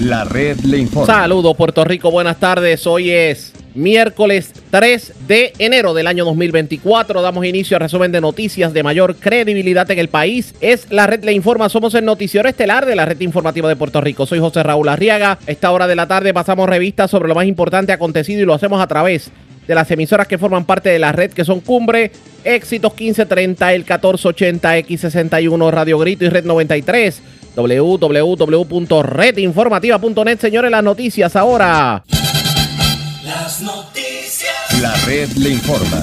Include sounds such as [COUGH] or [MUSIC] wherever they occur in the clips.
La red le informa. Saludos Puerto Rico, buenas tardes. Hoy es miércoles 3 de enero del año 2024. Damos inicio al resumen de noticias de mayor credibilidad en el país. Es la red Le Informa. Somos el noticiero estelar de la red informativa de Puerto Rico. Soy José Raúl Arriaga. esta hora de la tarde pasamos revistas sobre lo más importante acontecido y lo hacemos a través de las emisoras que forman parte de la red que son Cumbre, Éxitos 1530, el 1480, X61, Radio Grito y Red 93 www.redinformativa.net. Señores, las noticias ahora. Las noticias. La red le informa.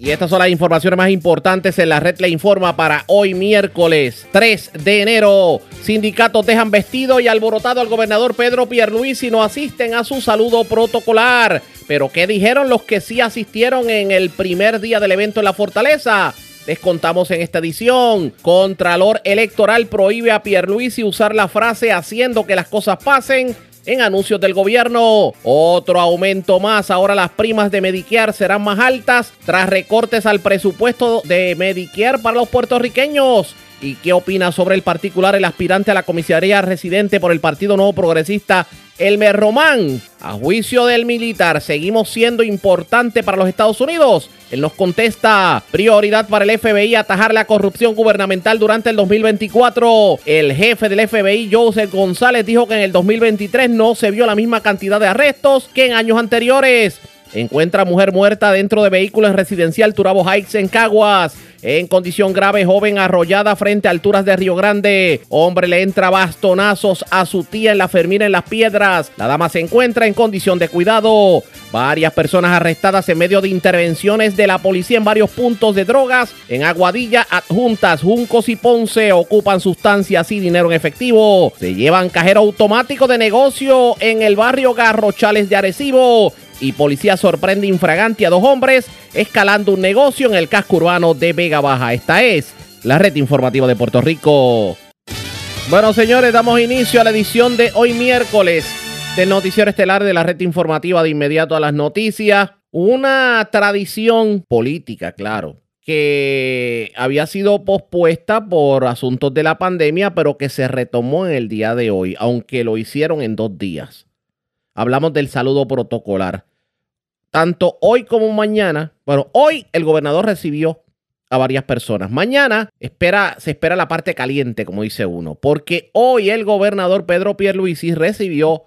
Y estas son las informaciones más importantes en la red le informa para hoy miércoles 3 de enero. Sindicatos dejan vestido y alborotado al gobernador Pedro Pierluisi y no asisten a su saludo protocolar. Pero ¿qué dijeron los que sí asistieron en el primer día del evento en la fortaleza? Les contamos en esta edición. Contralor Electoral prohíbe a Pierluisi usar la frase haciendo que las cosas pasen en anuncios del gobierno. Otro aumento más. Ahora las primas de Medicare serán más altas tras recortes al presupuesto de Medicare para los puertorriqueños. ¿Y qué opina sobre el particular el aspirante a la comisaría residente por el Partido Nuevo Progresista, Elmer Román? A juicio del militar, ¿seguimos siendo importante para los Estados Unidos? Él nos contesta, prioridad para el FBI atajar la corrupción gubernamental durante el 2024. El jefe del FBI, Joseph González, dijo que en el 2023 no se vio la misma cantidad de arrestos que en años anteriores. Encuentra mujer muerta dentro de vehículo en residencial Turabo Heights en Caguas. En condición grave, joven arrollada frente a alturas de Río Grande. Hombre le entra bastonazos a su tía en la Fermina en las Piedras. La dama se encuentra en condición de cuidado. Varias personas arrestadas en medio de intervenciones de la policía en varios puntos de drogas. En Aguadilla, Adjuntas, Juncos y Ponce ocupan sustancias y dinero en efectivo. Se llevan cajero automático de negocio en el barrio Garrochales de Arecibo y policía sorprende infragante a dos hombres escalando un negocio en el casco urbano de Vega Baja. Esta es la red informativa de Puerto Rico. Bueno, señores, damos inicio a la edición de hoy miércoles del noticiero estelar de la red informativa de inmediato a las noticias. Una tradición política, claro, que había sido pospuesta por asuntos de la pandemia, pero que se retomó en el día de hoy, aunque lo hicieron en dos días. Hablamos del saludo protocolar tanto hoy como mañana. Bueno, hoy el gobernador recibió a varias personas. Mañana espera, se espera la parte caliente, como dice uno, porque hoy el gobernador Pedro Pierluisi recibió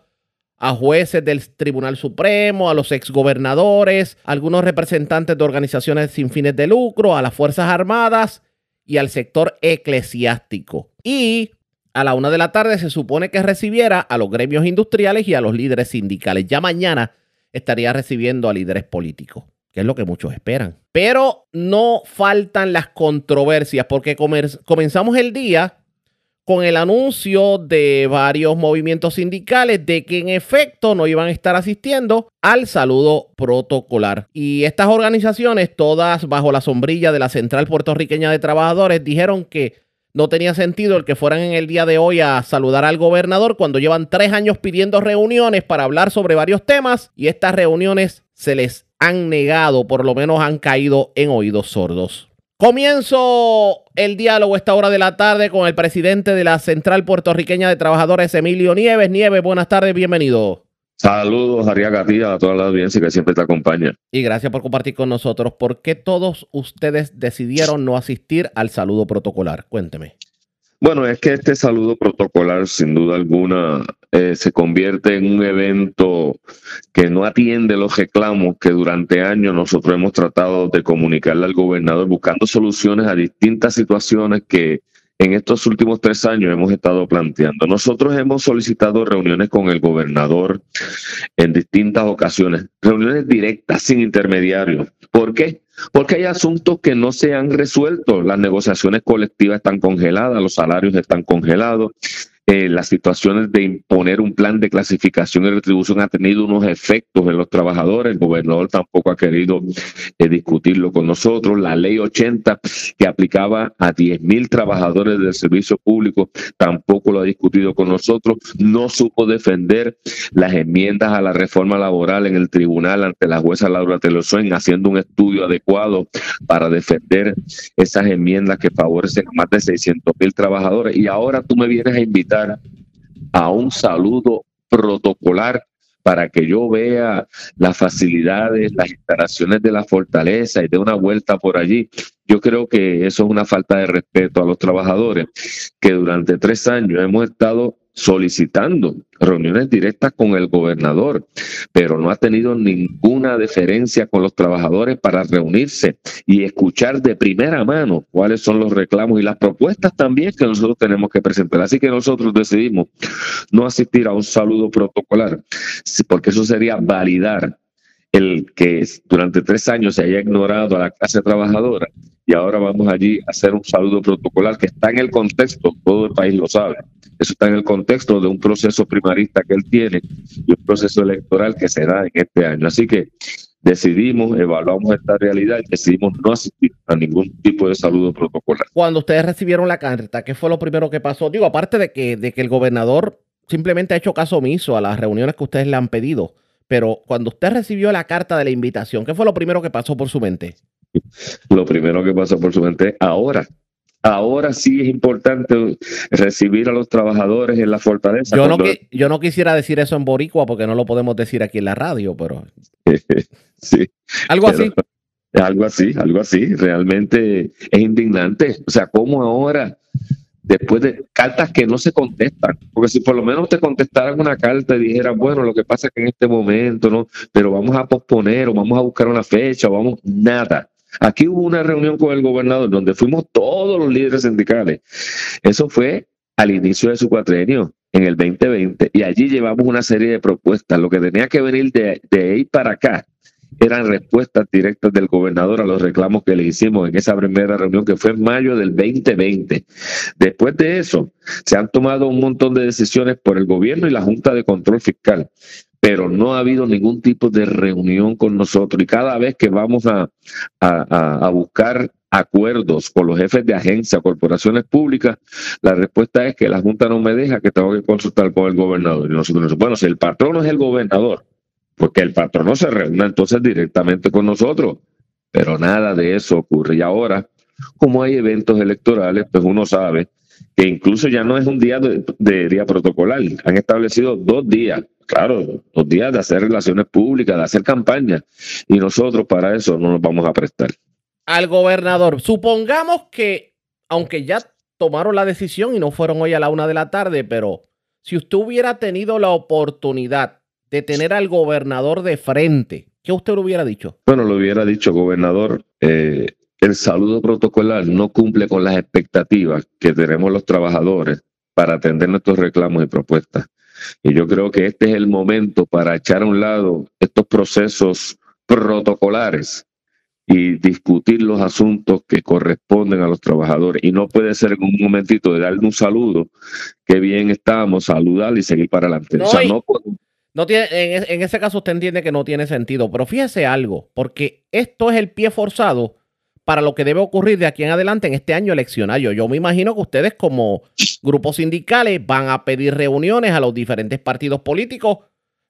a jueces del Tribunal Supremo, a los exgobernadores, algunos representantes de organizaciones sin fines de lucro, a las Fuerzas Armadas y al sector eclesiástico. Y a la una de la tarde se supone que recibiera a los gremios industriales y a los líderes sindicales. Ya mañana estaría recibiendo a líderes políticos, que es lo que muchos esperan. Pero no faltan las controversias, porque comenzamos el día con el anuncio de varios movimientos sindicales de que en efecto no iban a estar asistiendo al saludo protocolar. Y estas organizaciones, todas bajo la sombrilla de la Central Puertorriqueña de Trabajadores, dijeron que no tenía sentido el que fueran en el día de hoy a saludar al gobernador cuando llevan tres años pidiendo reuniones para hablar sobre varios temas y estas reuniones se les han negado, por lo menos han caído en oídos sordos. Comienzo el diálogo a esta hora de la tarde con el presidente de la Central Puertorriqueña de Trabajadores, Emilio Nieves. Nieves, buenas tardes, bienvenido. Saludos, Ariaga, a toda la audiencia que siempre te acompaña. Y gracias por compartir con nosotros. ¿Por qué todos ustedes decidieron no asistir al saludo protocolar? Cuénteme. Bueno, es que este saludo protocolar, sin duda alguna, eh, se convierte en un evento que no atiende los reclamos que durante años nosotros hemos tratado de comunicarle al gobernador buscando soluciones a distintas situaciones que en estos últimos tres años hemos estado planteando. Nosotros hemos solicitado reuniones con el gobernador en distintas ocasiones, reuniones directas, sin intermediarios. ¿Por qué? Porque hay asuntos que no se han resuelto. Las negociaciones colectivas están congeladas, los salarios están congelados, eh, las situaciones de imponer un plan de clasificación y retribución ha tenido unos efectos en los trabajadores. El gobernador tampoco ha querido eh, discutirlo con nosotros. La ley 80 que aplicaba a 10 mil trabajadores del servicio público tampoco lo ha discutido con nosotros. No supo defender las enmiendas a la reforma laboral en el tribunal ante la jueza Laura Telosuen, haciendo un estudio adecuado para defender esas enmiendas que favorecen a más de 600 mil trabajadores. Y ahora tú me vienes a invitar a un saludo protocolar para que yo vea las facilidades, las instalaciones de la fortaleza y dé una vuelta por allí. Yo creo que eso es una falta de respeto a los trabajadores que durante tres años hemos estado solicitando reuniones directas con el gobernador, pero no ha tenido ninguna deferencia con los trabajadores para reunirse y escuchar de primera mano cuáles son los reclamos y las propuestas también que nosotros tenemos que presentar. Así que nosotros decidimos no asistir a un saludo protocolar, porque eso sería validar el que durante tres años se haya ignorado a la clase trabajadora y ahora vamos allí a hacer un saludo protocolar que está en el contexto, todo el país lo sabe, eso está en el contexto de un proceso primarista que él tiene y un proceso electoral que se da en este año. Así que decidimos, evaluamos esta realidad y decidimos no asistir a ningún tipo de saludo protocolar. Cuando ustedes recibieron la carta, ¿qué fue lo primero que pasó? Digo, aparte de que, de que el gobernador simplemente ha hecho caso omiso a las reuniones que ustedes le han pedido, pero cuando usted recibió la carta de la invitación, ¿qué fue lo primero que pasó por su mente? Lo primero que pasó por su mente, ahora ahora sí es importante recibir a los trabajadores en la fortaleza. Yo no, yo no quisiera decir eso en Boricua porque no lo podemos decir aquí en la radio, pero... [LAUGHS] sí. Algo así. Algo así, algo así. Realmente es indignante. O sea, ¿cómo ahora, después de cartas que no se contestan? Porque si por lo menos te contestaran una carta y dijeran, bueno, lo que pasa es que en este momento, ¿no? Pero vamos a posponer o vamos a buscar una fecha o vamos, nada Aquí hubo una reunión con el gobernador donde fuimos todos los líderes sindicales. Eso fue al inicio de su cuatrenio, en el 2020, y allí llevamos una serie de propuestas. Lo que tenía que venir de, de ahí para acá eran respuestas directas del gobernador a los reclamos que le hicimos en esa primera reunión que fue en mayo del 2020. Después de eso, se han tomado un montón de decisiones por el gobierno y la Junta de Control Fiscal pero no ha habido ningún tipo de reunión con nosotros. Y cada vez que vamos a, a, buscar acuerdos con los jefes de agencia, corporaciones públicas, la respuesta es que la Junta no me deja, que tengo que consultar con el gobernador. Y nosotros, bueno, si el patrón es el gobernador, porque el patrón no se reúne entonces directamente con nosotros, pero nada de eso ocurre. Y ahora, como hay eventos electorales, pues uno sabe que incluso ya no es un día de día protocolar, han establecido dos días claro, los días de hacer relaciones públicas, de hacer campaña, y nosotros para eso no nos vamos a prestar. Al gobernador, supongamos que, aunque ya tomaron la decisión y no fueron hoy a la una de la tarde, pero si usted hubiera tenido la oportunidad de tener al gobernador de frente, ¿qué usted le hubiera dicho? Bueno, lo hubiera dicho, gobernador. Eh, el saludo protocolar no cumple con las expectativas que tenemos los trabajadores para atender nuestros reclamos y propuestas. Y yo creo que este es el momento para echar a un lado estos procesos protocolares y discutir los asuntos que corresponden a los trabajadores. Y no puede ser en un momentito de darle un saludo, que bien estamos, saludar y seguir para adelante. No, tiene, en, en, ese caso usted entiende que no tiene sentido, pero fíjese algo, porque esto es el pie forzado para lo que debe ocurrir de aquí en adelante en este año eleccionario. Yo me imagino que ustedes como grupos sindicales van a pedir reuniones a los diferentes partidos políticos,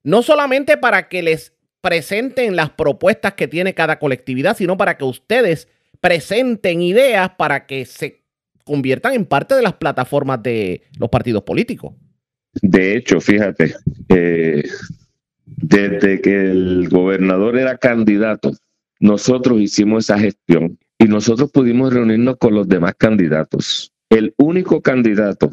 no solamente para que les presenten las propuestas que tiene cada colectividad, sino para que ustedes presenten ideas para que se conviertan en parte de las plataformas de los partidos políticos. De hecho, fíjate, eh, desde que el gobernador era candidato, nosotros hicimos esa gestión y nosotros pudimos reunirnos con los demás candidatos. El único candidato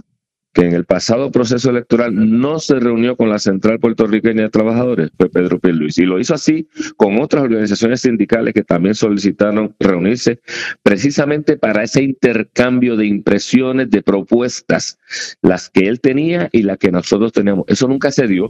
que en el pasado proceso electoral no se reunió con la Central Puertorriqueña de Trabajadores fue Pedro Pierluisi. Y lo hizo así con otras organizaciones sindicales que también solicitaron reunirse precisamente para ese intercambio de impresiones, de propuestas, las que él tenía y las que nosotros teníamos. Eso nunca se dio.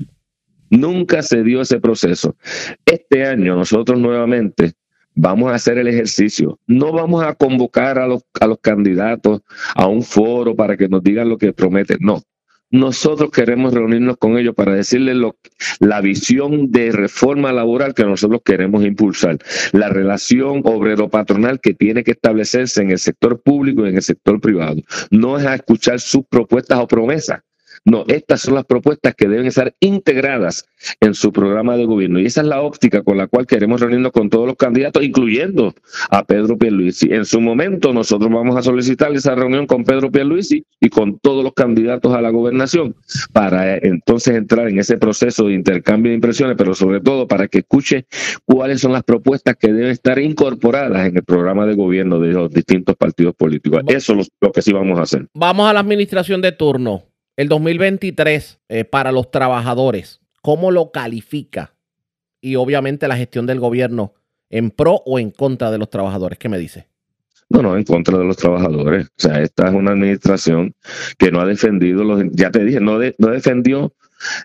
Nunca se dio ese proceso. Este año nosotros nuevamente vamos a hacer el ejercicio. No vamos a convocar a los, candidatos a un foro para que nos digan lo que prometen. No. Nosotros queremos reunirnos con ellos para decirles lo, la visión de reforma laboral que nosotros queremos impulsar, la relación obrero-patronal que tiene que establecerse en el sector público y en el sector privado. No es a escuchar sus propuestas o promesas, No, estas son las propuestas que deben estar integradas en su programa de gobierno. Y esa es la óptica con la cual queremos reunirnos con todos los candidatos, incluyendo a Pedro Pierluisi. En su momento nosotros vamos a solicitar esa reunión con Pedro Pierluisi y con todos los candidatos a la gobernación para eh, entonces entrar en ese proceso de intercambio de impresiones, pero sobre todo para que escuche cuáles son las propuestas que deben estar incorporadas en el programa de gobierno de los distintos partidos políticos. Eso es lo, que sí vamos a hacer. Vamos a la administración de turno. El 2023 eh, para los trabajadores, ¿cómo lo califica? Y obviamente la gestión del gobierno en pro o en contra de los trabajadores. ¿Qué me dice? No, no, en contra de los trabajadores. O sea, esta es una administración que no ha defendido los, ya te dije, no, no defendió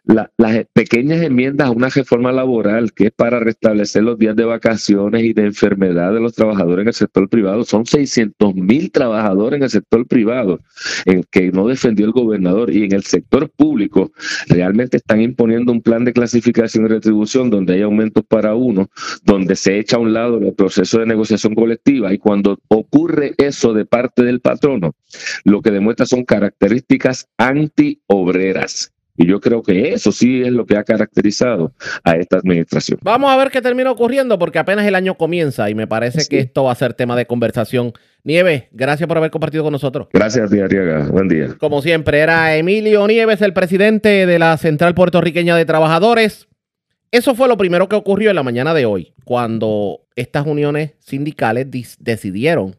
las pequeñas enmiendas a una reforma laboral que es para restablecer los días de vacaciones y de enfermedad de los trabajadores en el sector privado. Son 600 mil trabajadores en el sector privado en que no defendió el gobernador y en el sector público realmente están imponiendo un plan de clasificación y retribución donde hay aumentos para uno, donde se echa a un lado el proceso de negociación colectiva y cuando ocurre eso de parte del patrono, lo que demuestra son características antiobreras y yo creo que eso sí es lo que ha caracterizado a esta administración. Vamos a ver qué termina ocurriendo porque apenas el año comienza y me parece que esto va a ser tema de conversación. Nieves, gracias por haber compartido con nosotros. Gracias, Arriaga. Buen día. Como siempre, era Emilio Nieves, el presidente de la Central Puertorriqueña de Trabajadores. Eso fue lo primero que ocurrió en la mañana de hoy, cuando estas uniones sindicales decidieron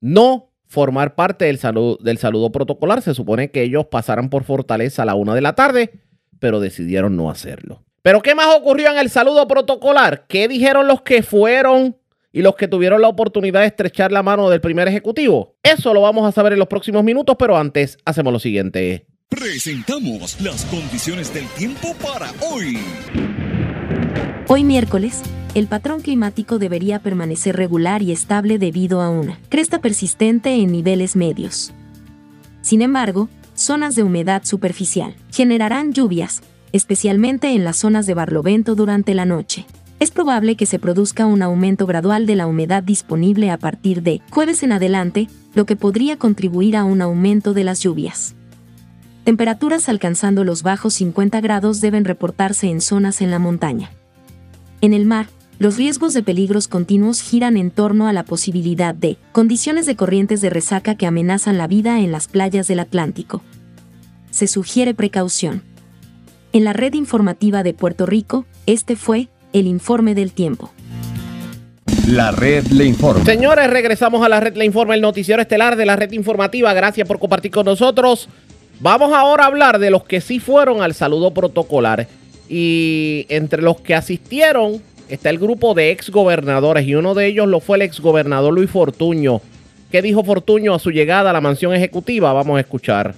no formar parte del saludo, del saludo protocolar. Se supone que ellos pasaran por Fortaleza a la una de la tarde, pero decidieron no hacerlo. Pero ¿qué más ocurrió en el saludo protocolar? ¿Qué dijeron los que fueron y los que tuvieron la oportunidad de estrechar la mano del primer ejecutivo? Eso lo vamos a saber en los próximos minutos, pero antes hacemos lo siguiente. Presentamos las condiciones del tiempo para hoy. Hoy miércoles el patrón climático debería permanecer regular y estable debido a una cresta persistente en niveles medios. Sin embargo, zonas de humedad superficial generarán lluvias, especialmente en las zonas de barlovento durante la noche. Es probable que se produzca un aumento gradual de la humedad disponible a partir de jueves en adelante, lo que podría contribuir a un aumento de las lluvias. Temperaturas alcanzando los bajos 50 grados deben reportarse en zonas en la montaña. En el mar, los riesgos de peligros continuos giran en torno a la posibilidad de condiciones de corrientes de resaca que amenazan la vida en las playas del Atlántico. Se sugiere precaución. En la red informativa de Puerto Rico, este fue el informe del tiempo. La red le informa. Señores, regresamos a la red le informa, el noticiero estelar de la red informativa. Gracias por compartir con nosotros. Vamos ahora a hablar de los que sí fueron al saludo protocolar. Y entre los que asistieron está el grupo de exgobernadores y uno de ellos lo fue el exgobernador Luis Fortuño. ¿Qué dijo Fortuño a su llegada a la mansión ejecutiva? Vamos a escuchar.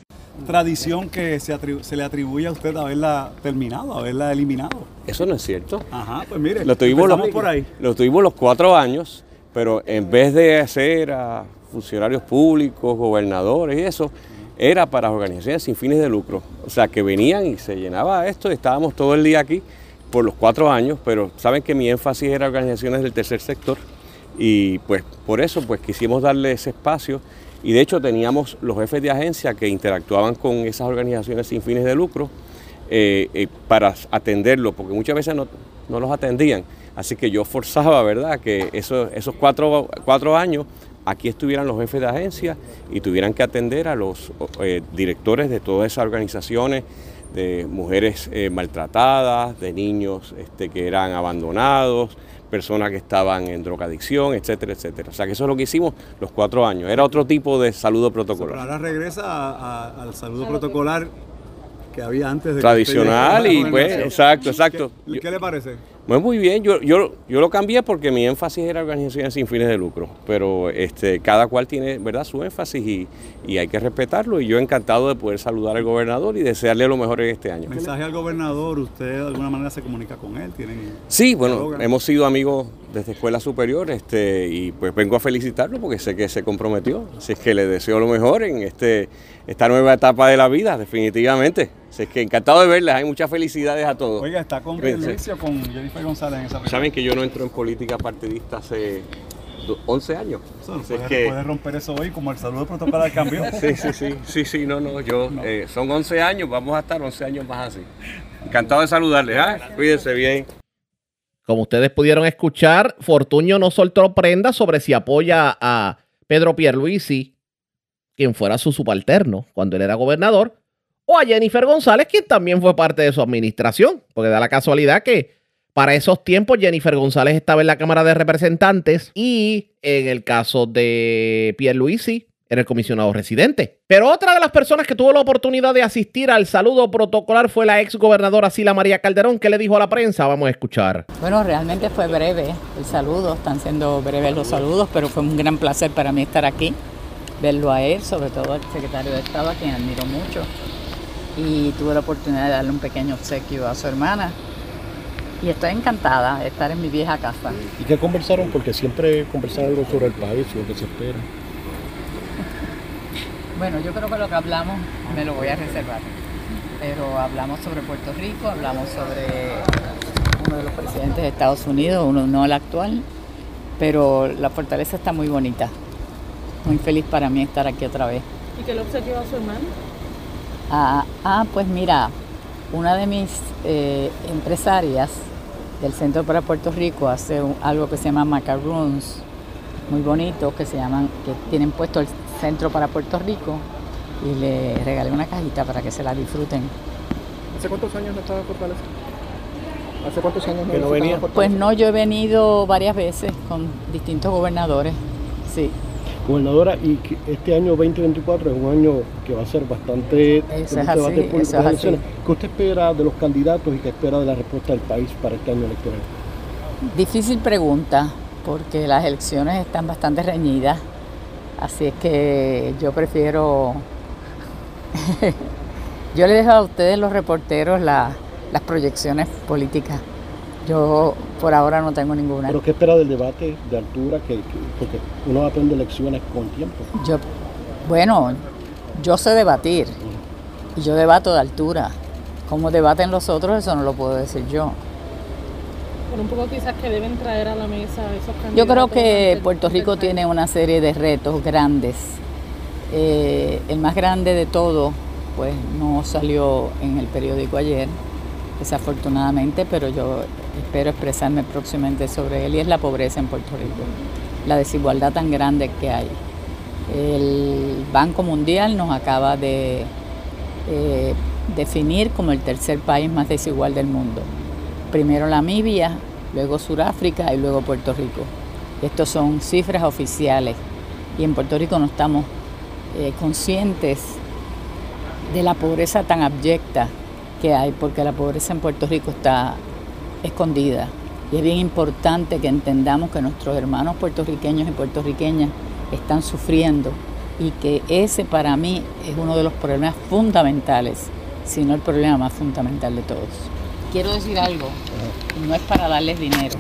Tradición que se, le atribuye a usted haberla terminado, haberla eliminado. Eso no es cierto. Ajá, pues mire, lo tuvimos los, por ahí. Lo tuvimos los cuatro años, pero en vez de hacer a funcionarios públicos, gobernadores y eso, era para organizaciones sin fines de lucro. O sea, que venían y se llenaba esto, estábamos todo el día aquí por los cuatro años, pero saben que mi énfasis era organizaciones del tercer sector y pues por eso pues quisimos darle ese espacio y de hecho teníamos los jefes de agencia que interactuaban con esas organizaciones sin fines de lucro eh, eh, para atenderlo, porque muchas veces no, los atendían. Así que yo forzaba, ¿verdad?, que esos, esos cuatro, cuatro años aquí estuvieran los jefes de agencia y tuvieran que atender a los eh, directores de todas esas organizaciones, de mujeres eh, maltratadas, de niños este, que eran abandonados, personas que estaban en drogadicción, etcétera, etcétera. O sea que eso es lo que hicimos los cuatro años. Era otro tipo de saludo protocolar. ahora regresa al saludo protocolar que había antes de tradicional y pues exacto, exacto. ¿Qué, le parece? Muy bien, yo, yo, yo lo cambié porque mi énfasis era organizaciones sin fines de lucro, pero este, cada cual tiene ¿verdad? su énfasis y, y, hay que respetarlo y yo encantado de poder saludar al gobernador y desearle lo mejor en este año. ¿Mensaje al gobernador? ¿Usted de alguna manera se comunica con él? ¿Tienen sí, bueno, hemos sido amigos desde escuela superior este, y pues vengo a felicitarlo porque sé que se comprometió, así es que le deseo lo mejor en este, esta nueva etapa de la vida, definitivamente. Así es que encantado de verles, hay muchas felicidades a todos. Oiga, ¿está con Luis o con Jennifer González en esa Saben que yo no entro en política partidista hace 11 años. puede, romper eso hoy como el saludo protocolar cambió. [LAUGHS] sí, sí, sí, sí, sí, no, no, yo, eh, son 11 años, vamos a estar 11 años más así. Encantado de saludarles, ¿ah? Cuídense bien. Como ustedes pudieron escuchar, Fortuño no soltó prenda sobre si apoya a Pedro Pierluisi, quien fuera su subalterno cuando él era gobernador, o a Jennifer González, quien también fue parte de su administración, porque da la casualidad que para esos tiempos Jennifer González estaba en la Cámara de Representantes y en el caso de Pierluisi era el comisionado residente. Pero otra de las personas que tuvo la oportunidad de asistir al saludo protocolar fue la ex gobernadora Sila María Calderón, que le dijo a la prensa, vamos a escuchar. Bueno, realmente fue breve el saludo, están siendo breves los saludos, pero fue un gran placer para mí estar aquí, verlo a él, sobre todo al secretario de Estado, a quien admiro mucho, y tuve la oportunidad de darle un pequeño obsequio a su hermana, y estoy encantada de estar en mi vieja casa. ¿Y qué conversaron? Porque siempre conversaron algo sobre el país y lo que se espera. [LAUGHS] Bueno, yo creo que lo que hablamos me lo voy a reservar. Pero hablamos sobre Puerto Rico, hablamos sobre uno de los presidentes de Estados Unidos, uno no el actual, pero la fortaleza está muy bonita. Muy feliz para mí estar aquí otra vez. ¿Y qué le obsequió a su hermano? Ah, ah, pues mira, una de mis eh, empresarias del Centro para Puerto Rico hace algo que se llama macaroons, muy bonito, que se llaman, que tienen puesto el centro para Puerto Rico y le regalé una cajita para que se la disfruten. ¿Hace cuántos años no estaba Fortaleza? ¿Hace cuántos años no, no venía? Pues no, yo he venido varias veces con distintos gobernadores, sí. Gobernadora, y este año 2024 es un año que va a ser bastante es ¿Qué usted espera de los candidatos y qué espera de la respuesta del país para este año electoral? Difícil pregunta, porque las elecciones están bastante reñidas Así es que yo prefiero, [LAUGHS] yo le dejo a ustedes los reporteros las proyecciones políticas. Yo por ahora no tengo ninguna. ¿Pero qué espera del debate de altura? Que, porque uno aprende elecciones con tiempo. Yo, bueno, yo sé debatir y yo debato de altura. Cómo debaten los otros, eso no lo puedo decir yo un poco quizás que deben traer a la mesa esos candidatos. Yo creo que Puerto Rico tiene una serie de retos grandes. Eh, el más grande de todo, pues no salió en el periódico ayer, desafortunadamente, pero yo espero expresarme próximamente sobre él y es la pobreza en Puerto Rico, la desigualdad tan grande que hay. El Banco Mundial nos acaba de eh, definir como el tercer país más desigual del mundo primero Namibia, luego Sudáfrica y luego Puerto Rico. Estos son cifras oficiales y en Puerto Rico no estamos eh, conscientes de la pobreza tan abyecta que hay, porque la pobreza en Puerto Rico está escondida. Y es bien importante que entendamos que nuestros hermanos puertorriqueños y puertorriqueñas están sufriendo y que ese para mí es uno de los problemas fundamentales, si no el problema más fundamental de todos quiero decir algo, no es para darles dinero,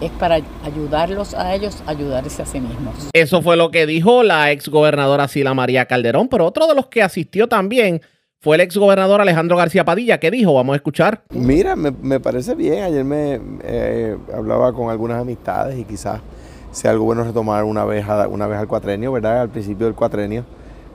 es para ayudarlos a ellos a ayudarse a sí mismos. Eso fue lo que dijo la ex gobernadora Sila María Calderón, pero otro de los que asistió también fue el ex gobernador Alejandro García Padilla. ¿Qué dijo? Vamos a escuchar. Mira, me, parece bien. Ayer me eh, hablaba con algunas amistades y quizás sea algo bueno retomar una vez, una vez al cuatrenio, ¿verdad? Al principio del cuatrenio.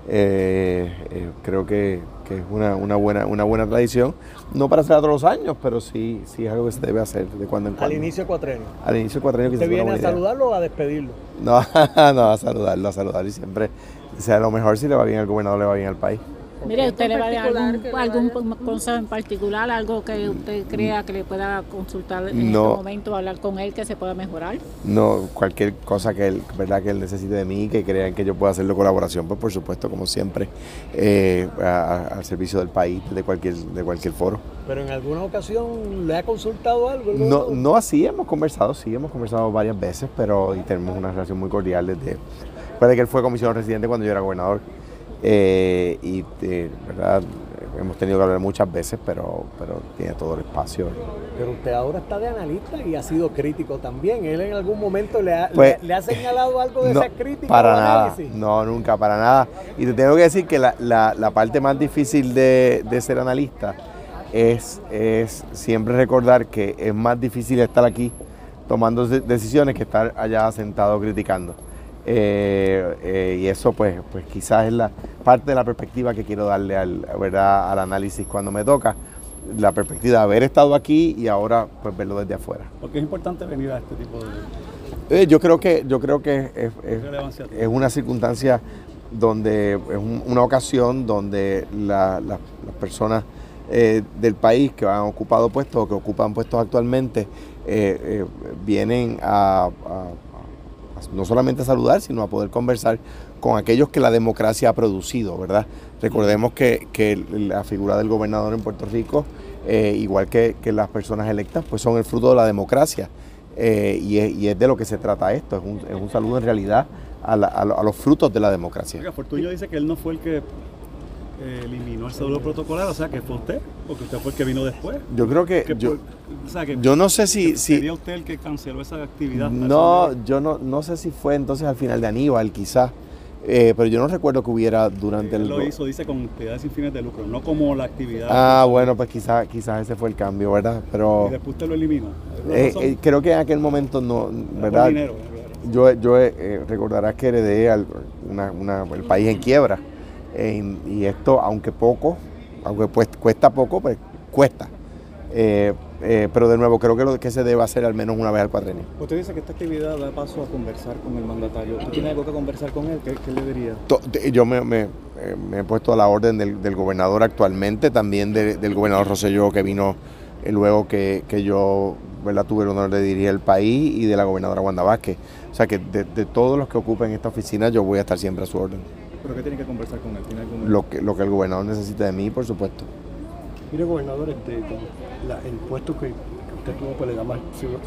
Eh, eh, creo que, es una, buena, una buena tradición. No para hacer todos los años, pero sí, sí es algo que se debe hacer de cuando en cuando. Al inicio del cuatrenio. Al inicio del cuatrenio. ¿Usted viene a saludarlo o a despedirlo? No, [LAUGHS] no, a saludarlo, a saludar y siempre sea lo mejor si le va bien al gobernador, le va bien al país. Mire, ¿usted le va a dar algún, consejo en particular, algo que usted crea que le pueda consultar en este momento, hablar con él, que se pueda mejorar? No, cualquier cosa que él, verdad, que él necesite de mí, que crean que yo pueda hacerlo colaboración, pues por supuesto, como siempre, eh, al servicio del país, de cualquier, de cualquier foro. ¿Pero en alguna ocasión le ha consultado algo? No, no así, hemos conversado, sí, hemos conversado varias veces, pero y tenemos una relación muy cordial desde... Puede que él fue comisionado residente cuando yo era gobernador eh, y eh, verdad hemos tenido que hablar muchas veces, pero, pero tiene todo el espacio. Pero usted ahora está de analista y ha sido crítico también. ¿Él en algún momento le ha, pues, le, ha señalado algo de esa crítica? Para nada, no, nunca, para nada. Y te tengo que decir que la, la, parte más difícil de, de ser analista es, es siempre recordar que es más difícil estar aquí tomando decisiones que estar allá sentado criticando. Eh, eh, y eso pues, pues quizás es la parte de la perspectiva que quiero darle al, ¿verdad? al análisis cuando me toca, la perspectiva de haber estado aquí y ahora pues verlo desde afuera. Porque es importante venir a este tipo de... Eh, yo creo que, yo creo que es, es, una circunstancia donde es una ocasión donde las personas del país que han ocupado puestos o que ocupan puestos actualmente vienen a no solamente a saludar, sino a poder conversar con aquellos que la democracia ha producido, ¿verdad? Recordemos que, la figura del gobernador en Puerto Rico, eh, igual que, las personas electas, pues son el fruto de la democracia. Eh, y, es, de lo que se trata esto, es un, es un saludo en realidad a, los frutos de la democracia. Dice que él no fue el que eliminó el saludo protocolar, o sea que fue usted, porque usted fue el que vino después. Yo creo que, yo, yo no sé si... ¿Sería usted el que canceló esa actividad? No, yo no, no sé si fue entonces al final de Aníbal, quizás. Eh, pero yo no recuerdo que hubiera durante el... Lo hizo, dice, con actividades sin fines de lucro, no como la actividad... Ah, bueno, pues quizás quizás ese fue el cambio, ¿verdad? Pero... Y después usted lo eliminó. Eh, creo que en aquel momento no, ¿verdad? yo yo recordarás que heredé al, el país en quiebra y esto, aunque poco, aunque pues, cuesta poco, pues cuesta. Eh, eh, pero de nuevo, creo que lo que se debe hacer al menos una vez al cuadrenio. Usted dice que esta actividad da paso a conversar con el mandatario. ¿Usted tiene algo que conversar con él? ¿Qué, le diría? Yo me, me, he puesto a la orden del, gobernador actualmente, también del gobernador Rosselló, que vino eh, luego que, yo ¿verdad? tuve el honor de dirigir el país, y de la gobernadora Wanda Vázquez. O sea que de, de todos los que ocupen esta oficina, yo voy a estar siempre a su orden. ¿Pero qué tiene que conversar con él? Lo que, lo que el gobernador necesite de mí, por supuesto. Mire, gobernador, este, el puesto que, usted tuvo pues le da más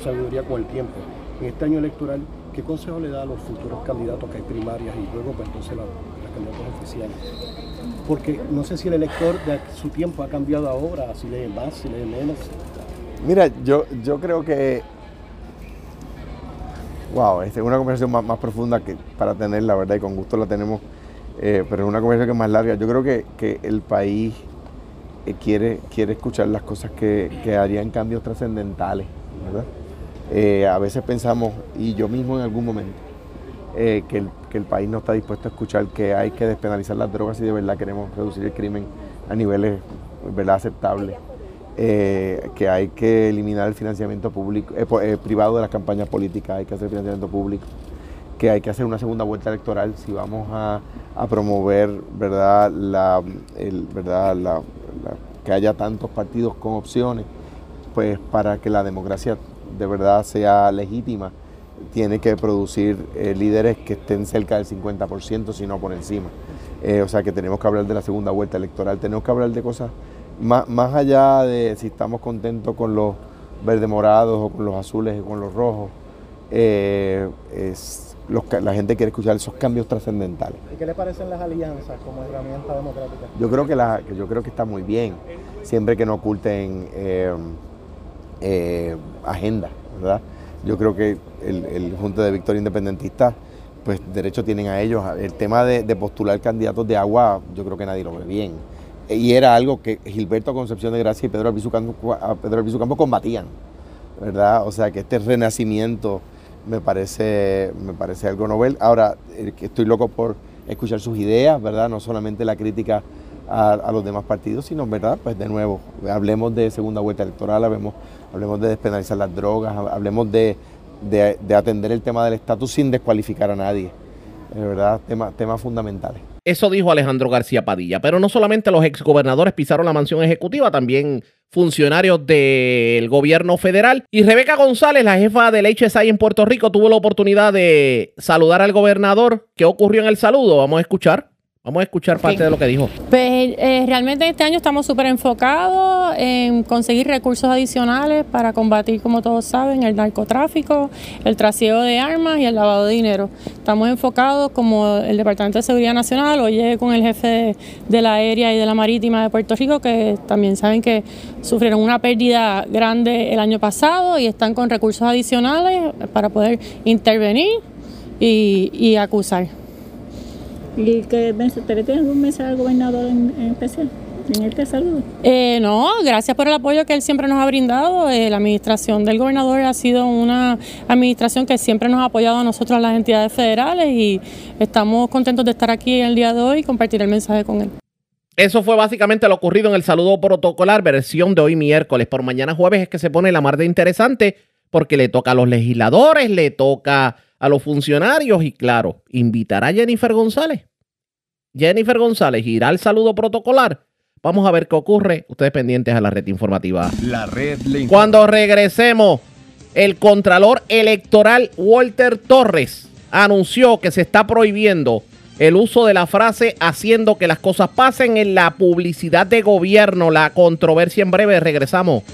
sabiduría con el tiempo. En este año electoral, ¿qué consejo le da a los futuros candidatos que hay primarias y luego pues, entonces las candidatos oficiales? Porque no sé si el elector de su tiempo ha cambiado ahora, si lee más, si lee menos. Mira, yo, yo creo que wow, esta es una conversación más, más, profunda que para tenerla, ¿verdad? Y con gusto la tenemos eh, pero es una conversación que es más larga. Yo creo que, el país eh, quiere, quiere escuchar las cosas que, harían cambios trascendentales. Eh, a veces pensamos, y yo mismo en algún momento, que el, país no está dispuesto a escuchar que hay que despenalizar las drogas y de verdad queremos reducir el crimen a niveles ¿verdad? aceptables. que hay que eliminar el financiamiento público, privado de las campañas políticas, hay que hacer financiamiento público que hay que hacer una segunda vuelta electoral si vamos a, promover verdad la, verdad la, que haya tantos partidos con opciones pues para que la democracia de verdad sea legítima tiene que producir eh, líderes que estén cerca del 50% si no por encima. Eh, o sea que tenemos que hablar de la segunda vuelta electoral. Tenemos que hablar de cosas más, más allá de si estamos contentos con los verde morados o con los azules o con los rojos. Eh, es la gente quiere escuchar esos cambios trascendentales. ¿Y qué le parecen las alianzas como herramienta democrática? Yo creo que, la, yo creo que está muy bien, siempre que no oculten eh, eh, agenda, ¿verdad? Yo creo que el, el Junta de Victoria Independentista, pues derecho tienen a ellos. El tema de, postular candidatos de agua, yo creo que nadie lo ve bien. Y era algo que Gilberto Concepción de Gracia y Pedro Albizu Campo combatían, ¿verdad? O sea que este renacimiento me parece, me parece algo novel. Ahora, eh, estoy loco por escuchar sus ideas, ¿verdad? No solamente la crítica a, los demás partidos, sino, ¿verdad? Pues de nuevo, hablemos de segunda vuelta electoral, hablemos, hablemos de despenalizar las drogas, hablemos de, atender el tema del estatus sin descualificar a nadie, ¿verdad? temas fundamentales. Eso dijo Alejandro García Padilla. Pero no solamente los exgobernadores pisaron la mansión ejecutiva, también funcionarios del gobierno federal. Y Rebeca González, la jefa del HSI en Puerto Rico, tuvo la oportunidad de saludar al gobernador. ¿Qué ocurrió en el saludo? Vamos a escuchar. Vamos a escuchar parte de lo que dijo. Pues eh, realmente este año estamos súper enfocados en conseguir recursos adicionales para combatir, como todos saben, el narcotráfico, el trasiego de armas y el lavado de dinero. Estamos enfocados como el Departamento de Seguridad Nacional, oye con el jefe de, la aérea y de la marítima de Puerto Rico, que también saben que sufrieron una pérdida grande el año pasado y están con recursos adicionales para poder intervenir y acusar. ¿Y que tiene algún mensaje al gobernador en, especial? en este saludo? Eh, no, gracias por el apoyo que él siempre nos ha brindado. Eh, la administración del gobernador ha sido una administración que siempre nos ha apoyado a nosotros, a las entidades federales, y estamos contentos de estar aquí el día de hoy y compartir el mensaje con él. Eso fue básicamente lo ocurrido en el saludo protocolar, versión de hoy miércoles. Por mañana jueves es que se pone la mar de interesante porque le toca a los legisladores, le toca a los funcionarios y claro, invitará a Jennifer González. Jennifer González irá al saludo protocolar. Vamos a ver qué ocurre. Ustedes pendientes a la red informativa. La red Cuando regresemos, el Contralor Electoral Walter Torres anunció que se está prohibiendo el uso de la frase haciendo que las cosas pasen en la publicidad de gobierno. La controversia en breve. Regresamos.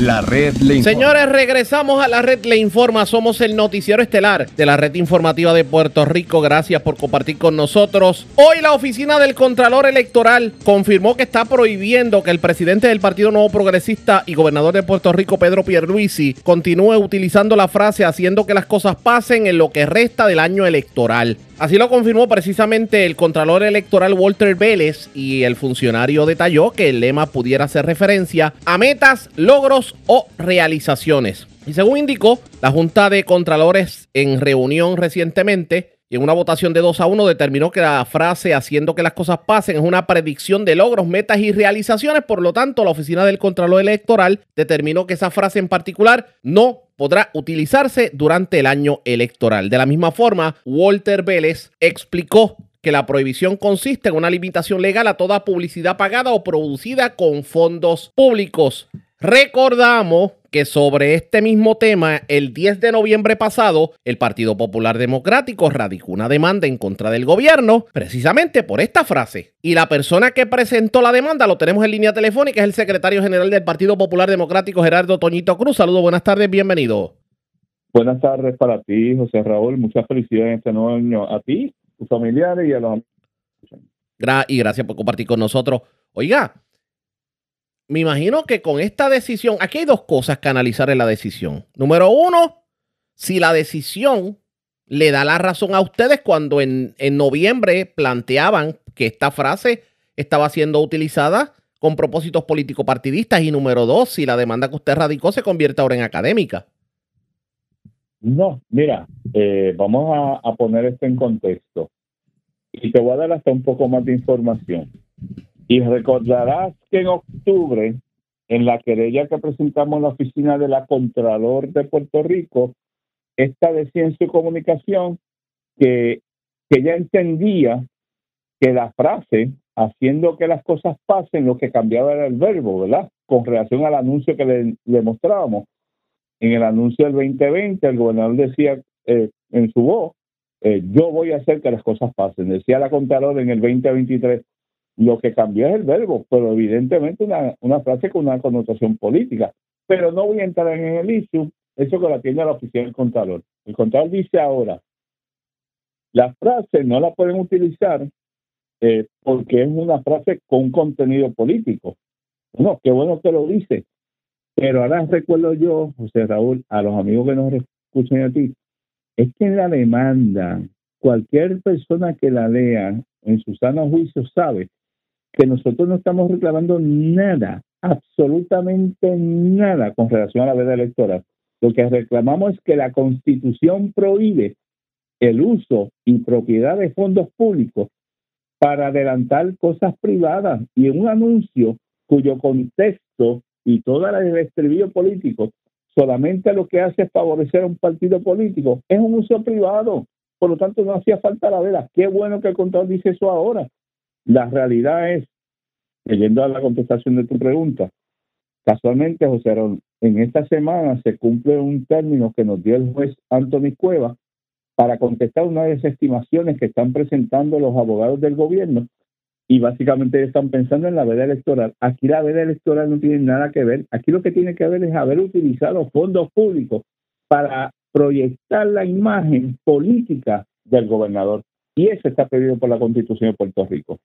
La red le informa. Señores, regresamos a la red le informa. Somos el noticiero estelar de la red informativa de Puerto Rico. Gracias por compartir con nosotros. Hoy la oficina del Contralor Electoral confirmó que está prohibiendo que el presidente del Partido Nuevo Progresista y gobernador de Puerto Rico, Pedro Pierluisi, continúe utilizando la frase haciendo que las cosas pasen en lo que resta del año electoral. Así lo confirmó precisamente el Contralor Electoral Walter Vélez y el funcionario detalló que el lema pudiera hacer referencia a metas, logros o realizaciones. Y según indicó, la Junta de Contralores en reunión recientemente y en una votación de 2 a 1 determinó que la frase haciendo que las cosas pasen es una predicción de logros, metas y realizaciones. Por lo tanto, la oficina del Contralor Electoral determinó que esa frase en particular no podrá utilizarse durante el año electoral. De la misma forma, Walter Vélez explicó que la prohibición consiste en una limitación legal a toda publicidad pagada o producida con fondos públicos. Recordamos que sobre este mismo tema, el 10 de noviembre pasado, el Partido Popular Democrático radicó una demanda en contra del gobierno precisamente por esta frase. Y la persona que presentó la demanda, lo tenemos en línea telefónica, es el secretario general del Partido Popular Democrático, Gerardo Toñito Cruz. Saludos, buenas tardes, bienvenido. Buenas tardes para ti, José Raúl. Muchas felicidades en este nuevo año a ti, tus familiares y a los y gracias por compartir con nosotros. Oiga, me imagino que con esta decisión, aquí hay dos cosas que analizar en la decisión. Número uno, si la decisión le da la razón a ustedes cuando en, en noviembre planteaban que esta frase estaba siendo utilizada con propósitos político-partidistas. Y número dos, si la demanda que usted radicó se convierte ahora en académica. No, mira, eh, vamos a, a poner esto en contexto. Y te voy a dar hasta un poco más de información. Y recordarás que en octubre, en la querella que presentamos en la oficina de la Contralor de Puerto Rico, esta de Ciencia y Comunicación, que, que ella entendía que la frase, haciendo que las cosas pasen, lo que cambiaba era el verbo, ¿verdad? Con relación al anuncio que le, mostrábamos. En el anuncio del 2020, el gobernador decía eh, en su voz, eh, yo voy a hacer que las cosas pasen. Decía la Contralor en el 2023, lo que cambió es el verbo, pero evidentemente una, una frase con una connotación política. Pero no voy a entrar en el issue, eso que la tiene la oficina del contador. El contador dice ahora, la frase no la pueden utilizar eh, porque es una frase con contenido político. No, qué bueno que lo dice. Pero ahora recuerdo yo, José Raúl, a los amigos que nos escuchan a ti, es que en la demanda, cualquier persona que la lea en su sano juicio sabe que nosotros no estamos reclamando nada, absolutamente nada con relación a la veda electoral. Lo que reclamamos es que la constitución prohíbe el uso y propiedad de fondos públicos para adelantar cosas privadas y un anuncio cuyo contexto y toda la estribillo político solamente lo que hace es favorecer a un partido político, es un uso privado. Por lo tanto, no hacía falta la veda. Qué bueno que el contador dice eso ahora. La realidad es, leyendo a la contestación de tu pregunta, casualmente, José Ron, en esta semana se cumple un término que nos dio el juez Anthony Cueva para contestar una de las estimaciones que están presentando los abogados del gobierno y básicamente están pensando en la veda electoral. Aquí la veda electoral no tiene nada que ver. Aquí lo que tiene que ver es haber utilizado fondos públicos para proyectar la imagen política del gobernador. Y eso está pedido por la Constitución de Puerto Rico.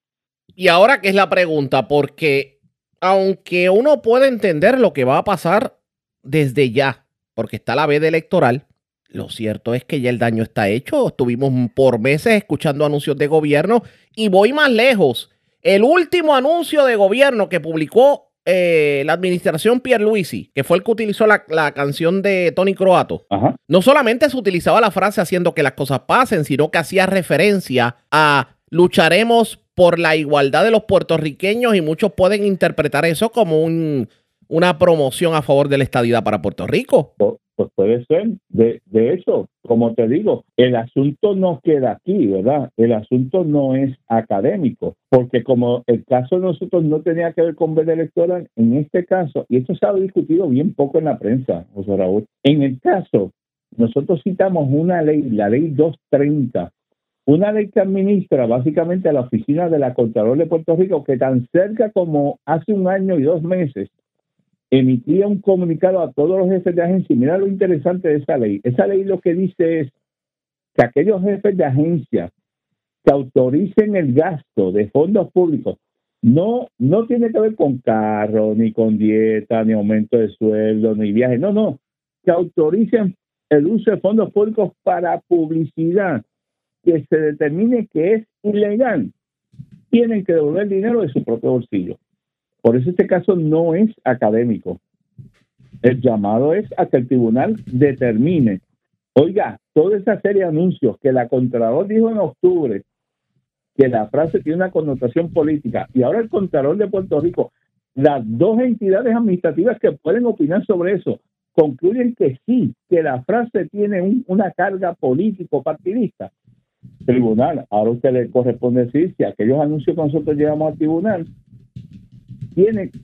Y ahora que es la pregunta, porque aunque uno puede entender lo que va a pasar desde ya, porque está la veda electoral, Lo cierto es que ya el daño está hecho. Estuvimos por meses escuchando anuncios de gobierno y voy más lejos. El último anuncio de gobierno que publicó eh, la administración Pierluisi, que fue el que utilizó la, canción de Tony Croato, no solamente se utilizaba la frase haciendo que las cosas pasen, sino que hacía referencia a lucharemos por la igualdad de los puertorriqueños y muchos pueden interpretar eso como un, una promoción a favor de la estadidad para Puerto Rico. Pues puede ser. De, de eso, como te digo, el asunto no queda aquí, ¿verdad? El asunto no es académico, porque como el caso de nosotros no tenía que ver con veda electoral, en este caso, y esto se ha discutido bien poco en la prensa, José Raúl, en el caso, nosotros citamos una ley, la ley 230, una ley que administra básicamente la oficina de la Contralor de Puerto Rico, que tan cerca como hace un año y dos meses emitía un comunicado a todos los jefes de agencia. mira lo interesante de esa ley. Esa ley lo que dice es que aquellos jefes de agencia que autoricen el gasto de fondos públicos no, no tiene que ver con carro, ni con dieta, ni aumento de sueldo, ni viaje. No, no. Que autoricen el uso de fondos públicos para publicidad que se determine que es ilegal. Tienen que devolver dinero de su propio bolsillo. Por eso este caso no es académico. El llamado es a que el tribunal determine, oiga, toda esa serie de anuncios que la Contralor dijo en octubre, que la frase tiene una connotación política, y ahora el Contralor de Puerto Rico, las dos entidades administrativas que pueden opinar sobre eso, concluyen que sí, que la frase tiene una carga político-partidista. Tribunal, ahora usted le corresponde decir si aquellos anuncios que nosotros llevamos al tribunal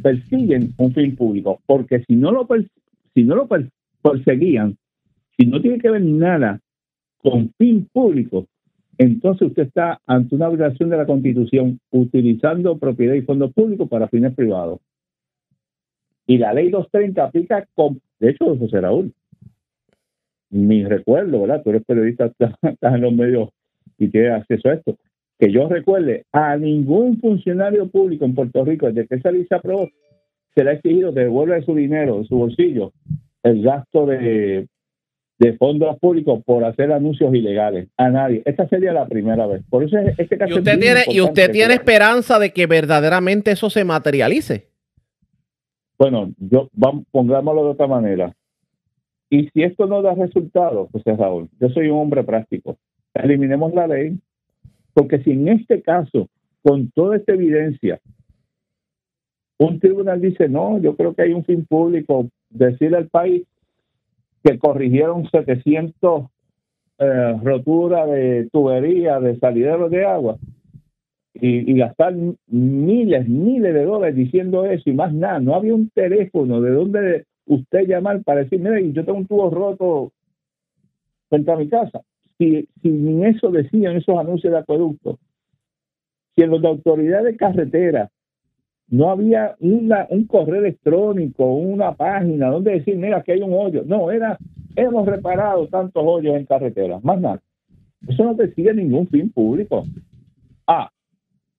persiguen un fin público, porque si no lo, si perseguían, si no tiene que ver nada con fin público, entonces usted está ante una violación de la Constitución utilizando propiedad y fondos públicos para fines privados. Y la ley 230 aplica con, de hecho, José Raúl, mi recuerdo, ¿verdad? Tú eres periodista, [LAUGHS] estás en los medios y tienes acceso a esto que yo recuerde, a ningún funcionario público en Puerto Rico, desde que esa ley se aprobó, se le ha exigido que devuelva de su dinero, de su bolsillo, el gasto de, fondos públicos por hacer anuncios ilegales. A nadie. Esta sería la primera vez. Por eso este caso ¿Y usted, tiene, ¿y usted tiene esperanza de que verdaderamente eso se materialice? Bueno, yo vamos, pongámoslo de otra manera. Y si esto no da resultado, pues Raúl, yo soy un hombre práctico. Eliminemos la ley, porque si en este caso, con toda esta evidencia, un tribunal dice, no, yo creo que hay un fin público, decirle al país que corrigieron 700 eh, roturas de tubería, de salideros de agua, y, y, gastar miles, miles de dólares diciendo eso y más nada. No había un teléfono de donde usted llamar para decir, mire, yo tengo un tubo roto frente a mi casa si, si eso decían esos anuncios de acueducto, si en los de autoridad de carretera no había un correo electrónico, una página donde decir, mira, que hay un hoyo. No, era, hemos reparado tantos hoyos en carretera, más nada. Eso no decía ningún fin público. Ah,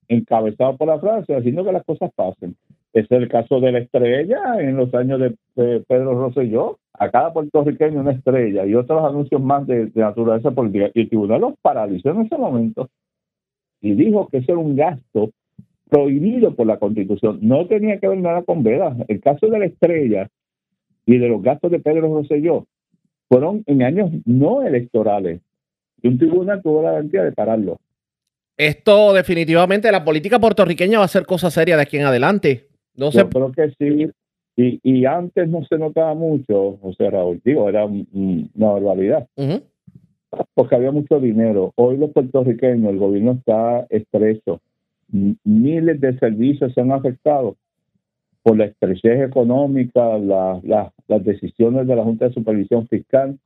encabezado por la frase, haciendo que las cosas pasen. Es el caso de la estrella en los años de, Pedro Rosselló. A cada puertorriqueño una estrella y otros anuncios más de, naturaleza política. Y el tribunal los paralizó en ese momento y dijo que eso era un gasto prohibido por la Constitución. No tenía que ver nada con Veda. El caso de la estrella y de los gastos de Pedro Rosselló fueron en años no electorales. Y un tribunal tuvo la garantía de pararlo. Esto definitivamente, la política puertorriqueña va a ser cosa seria de aquí en adelante. No Yo creo que sí. Y, y antes no se notaba mucho, José Raúl, digo, era una barbaridad. Porque había mucho dinero. Hoy los puertorriqueños, el gobierno está estrecho. Miles de servicios se han afectado por la estrechez económica, las decisiones de la Junta de Supervisión Fiscal.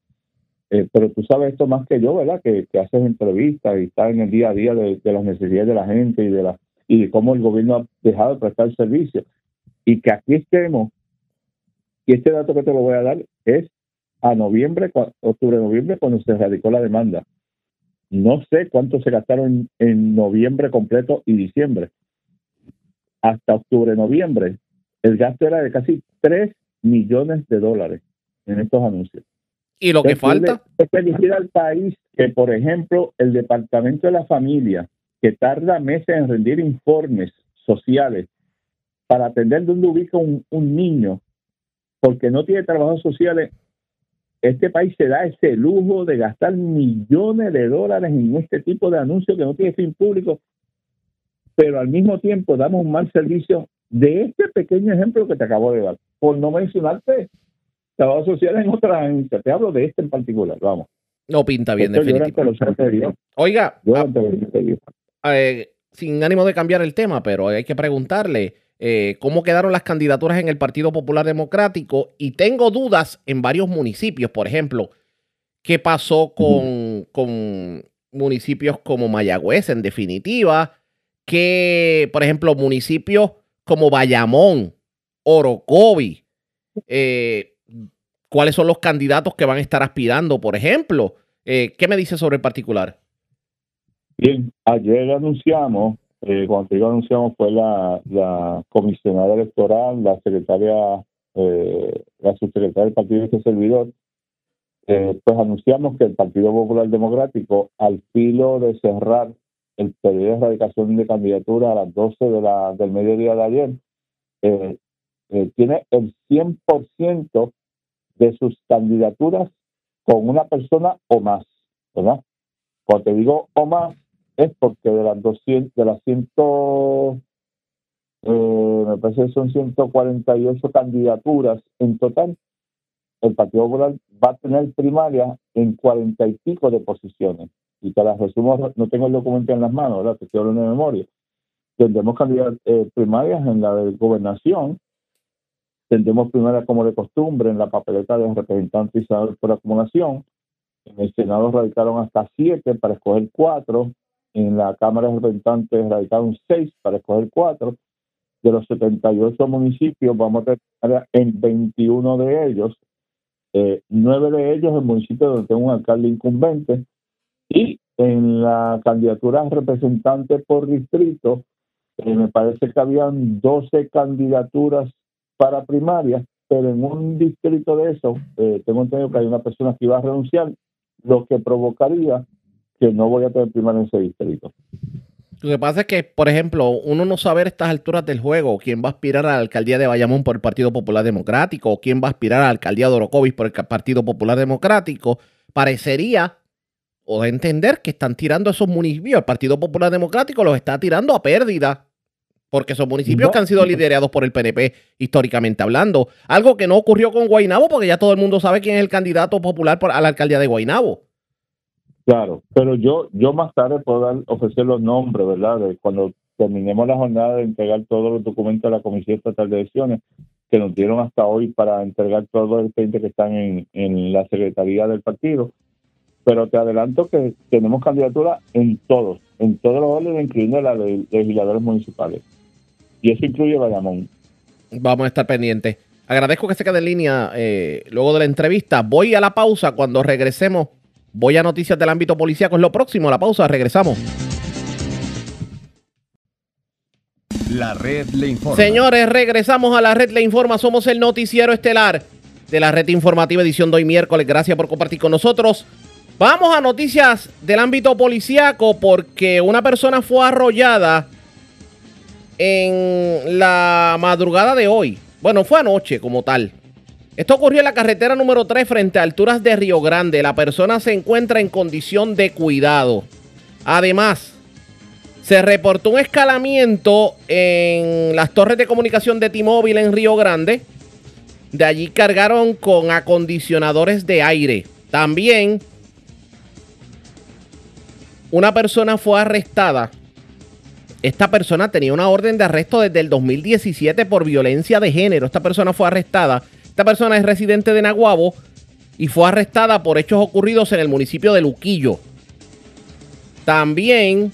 Eh, pero tú sabes esto más que yo, ¿verdad? Que, que haces entrevistas y estás en el día a día de, de, las necesidades de la gente y de la y de cómo el gobierno ha dejado de prestar servicios y que aquí estemos, y este dato que te lo voy a dar es a noviembre, octubre, noviembre, cuando se radicó la demanda. No sé cuánto se gastaron en noviembre completo y diciembre. Hasta octubre, noviembre, el gasto era de casi 3 millones de dólares en estos anuncios. ¿Y lo que falta? Es que decir al país que, por ejemplo, el Departamento de la Familia, que tarda meses en rendir informes sociales para atender dónde ubica un, un niño, porque no tiene trabajos sociales, este país se da ese lujo de gastar millones de dólares en este tipo de anuncios que no tiene fin público, pero al mismo tiempo damos un mal servicio de este pequeño ejemplo que te acabo de dar, por no mencionarte trabajo social en otra agencia, te hablo de este en particular, vamos. No pinta bien, definitivamente. Oiga, ah, eh, sin ánimo de cambiar el tema, pero hay que preguntarle eh, cómo quedaron las candidaturas en el Partido Popular Democrático y tengo dudas en varios municipios, por ejemplo, qué pasó con, con municipios como Mayagüez, en definitiva, que, por ejemplo, municipios como Bayamón, Orocovi, eh, cuáles son los candidatos que van a estar aspirando, por ejemplo. Eh, ¿Qué me dice sobre el particular? Bien, ayer anunciamos, eh, cuando digo anunciamos fue la, la comisionada electoral, la secretaria, eh, la subsecretaria del partido de este servidor, eh, pues anunciamos que el Partido Popular Democrático, al filo de cerrar el periodo de erradicación de candidatura a las 12 de la, del mediodía de ayer, eh, eh, tiene el 100% de sus candidaturas con una persona o más, ¿verdad? Cuando te digo o más, es porque de las 200, de las 100, eh, me parece que son 148 candidaturas en total, el Partido Popular va a tener primaria en cuarenta y pico de posiciones. Y te las resumo, no tengo el documento en las manos, ¿verdad? Te estoy hablando de memoria. Tendremos eh, primarias en la de gobernación, tendremos primarias como de costumbre en la papeleta de representantes y senadores por acumulación. En el Senado radicaron hasta siete para escoger cuatro. En la Cámara de Representantes radicaron seis para escoger cuatro. De los 78 municipios, vamos a tener en 21 de ellos eh, nueve de ellos en municipios donde tengo un alcalde incumbente y en la candidatura representante por distrito eh, me parece que habían 12 candidaturas para primarias, pero en un distrito de eso eh, tengo entendido que hay una persona que iba a renunciar, lo que provocaría que no voy a tener primaria en ese distrito. Lo que pasa es que, por ejemplo, uno no sabe a estas alturas del juego quién va a aspirar a la alcaldía de Bayamón por el Partido Popular Democrático o quién va a aspirar a la alcaldía de Orocovis por el Partido Popular Democrático. Parecería o de entender que están tirando esos municipios. El Partido Popular Democrático los está tirando a pérdida. Porque son municipios que han sido liderados por el PNP históricamente hablando. Algo que no ocurrió con Guainabo, porque ya todo el mundo sabe quién es el candidato popular a la alcaldía de Guainabo. Claro, pero yo yo más tarde puedo dar, ofrecer los nombres, ¿verdad? De cuando terminemos la jornada de entregar todos los documentos a la Comisión Estatal de Elecciones, que nos dieron hasta hoy para entregar todos los expedientes que están en, en la Secretaría del Partido. Pero te adelanto que tenemos candidatura en todos, en todos los órdenes, incluyendo la de legisladores municipales. Y eso incluye Bayamón. Vamos a estar pendientes. Agradezco que se quede en línea eh, luego de la entrevista. Voy a la pausa. Cuando regresemos, Voy a noticias del ámbito policíaco. Es lo próximo. La pausa. Regresamos. La red le informa. Señores, regresamos a la red le informa. Somos el noticiero estelar de la red informativa edición de hoy miércoles. Gracias por compartir con nosotros. Vamos a noticias del ámbito policíaco porque una persona fue arrollada en la madrugada de hoy. Bueno, fue anoche como tal. Esto ocurrió en la carretera número 3 frente a alturas de Río Grande. La persona se encuentra en condición de cuidado. Además, se reportó un escalamiento en las torres de comunicación de T-Mobile en Río Grande. De allí cargaron con acondicionadores de aire. También una persona fue arrestada. Esta persona tenía una orden de arresto desde el 2017 por violencia de género. Esta persona fue arrestada esta persona es residente de Naguabo y fue arrestada por hechos ocurridos en el municipio de Luquillo. También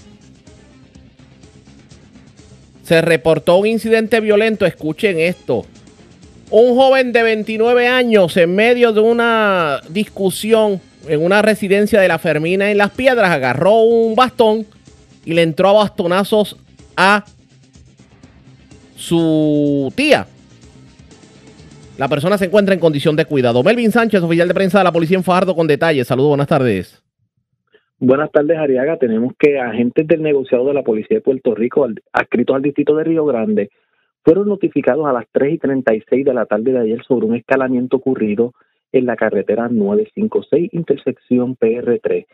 se reportó un incidente violento, escuchen esto. Un joven de 29 años en medio de una discusión en una residencia de la Fermina en Las Piedras agarró un bastón y le entró a bastonazos a su tía. La persona se encuentra en condición de cuidado. Melvin Sánchez, oficial de prensa de la policía en Fajardo, con detalles. Saludos, buenas tardes. Buenas tardes, Ariaga. Tenemos que agentes del negociado de la Policía de Puerto Rico, adscritos al distrito de Río Grande, fueron notificados a las 3 y 36 de la tarde de ayer sobre un escalamiento ocurrido en la carretera 956, intersección PR3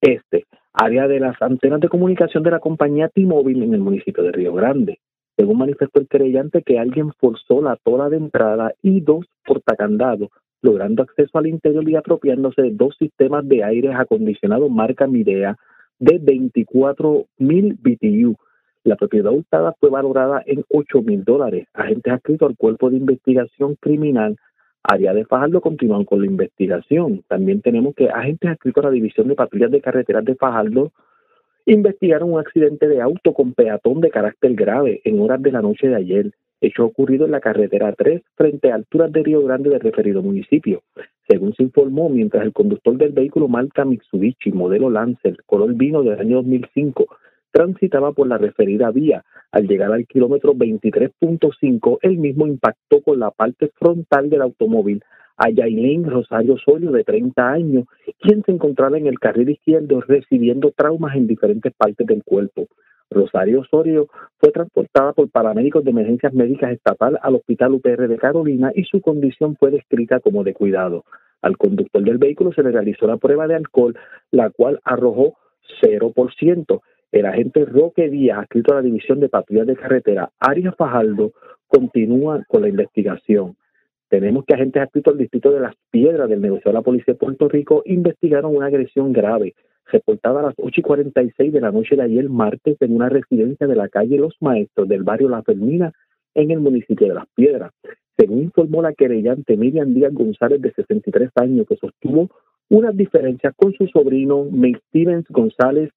Este, área de las antenas de comunicación de la compañía T-Mobile en el municipio de Río Grande. Según manifestó el querellante que alguien forzó la tola de entrada y dos portacandados, logrando acceso al interior y apropiándose de dos sistemas de aire acondicionado marca Midea de 24.000 BTU la propiedad hurtada fue valorada en 8 mil dólares. Agentes adscritos al Cuerpo de Investigación Criminal Área de Fajardo continúan con la investigación. También tenemos que agentes adscritos a la División de Patrullas de Carreteras de Fajardo investigaron un accidente de auto con peatón de carácter grave en horas de la noche de ayer, hecho ocurrido en la carretera 3 frente a alturas de Río Grande del referido municipio. Según se informó, mientras el conductor del vehículo marca Mitsubishi modelo Lancer color vino del año 2005 transitaba por la referida vía. Al llegar al kilómetro 23.5, el mismo impactó con la parte frontal del automóvil a Yailin Rosario Osorio, de 30 años, quien se encontraba en el carril izquierdo recibiendo traumas en diferentes partes del cuerpo. Rosario Osorio fue transportada por paramédicos de emergencias médicas estatal al Hospital UPR de Carolina y su condición fue descrita como de cuidado. Al conductor del vehículo se le realizó la prueba de alcohol, la cual arrojó 0%. El agente Roque Díaz, adscrito a la División de Patrullas de Carretera, Arias Fajardo, continúa con la investigación. Tenemos que agentes adscritos al Distrito de Las Piedras del negocio de la Policía de Puerto Rico investigaron una agresión grave reportada a las 8 y 46 de la noche de ayer martes en una residencia de la calle Los Maestros del barrio La Fermina en el municipio de Las Piedras. Según informó la querellante Miriam Díaz González, de 63 años, que sostuvo unas diferencias con su sobrino May Stevens González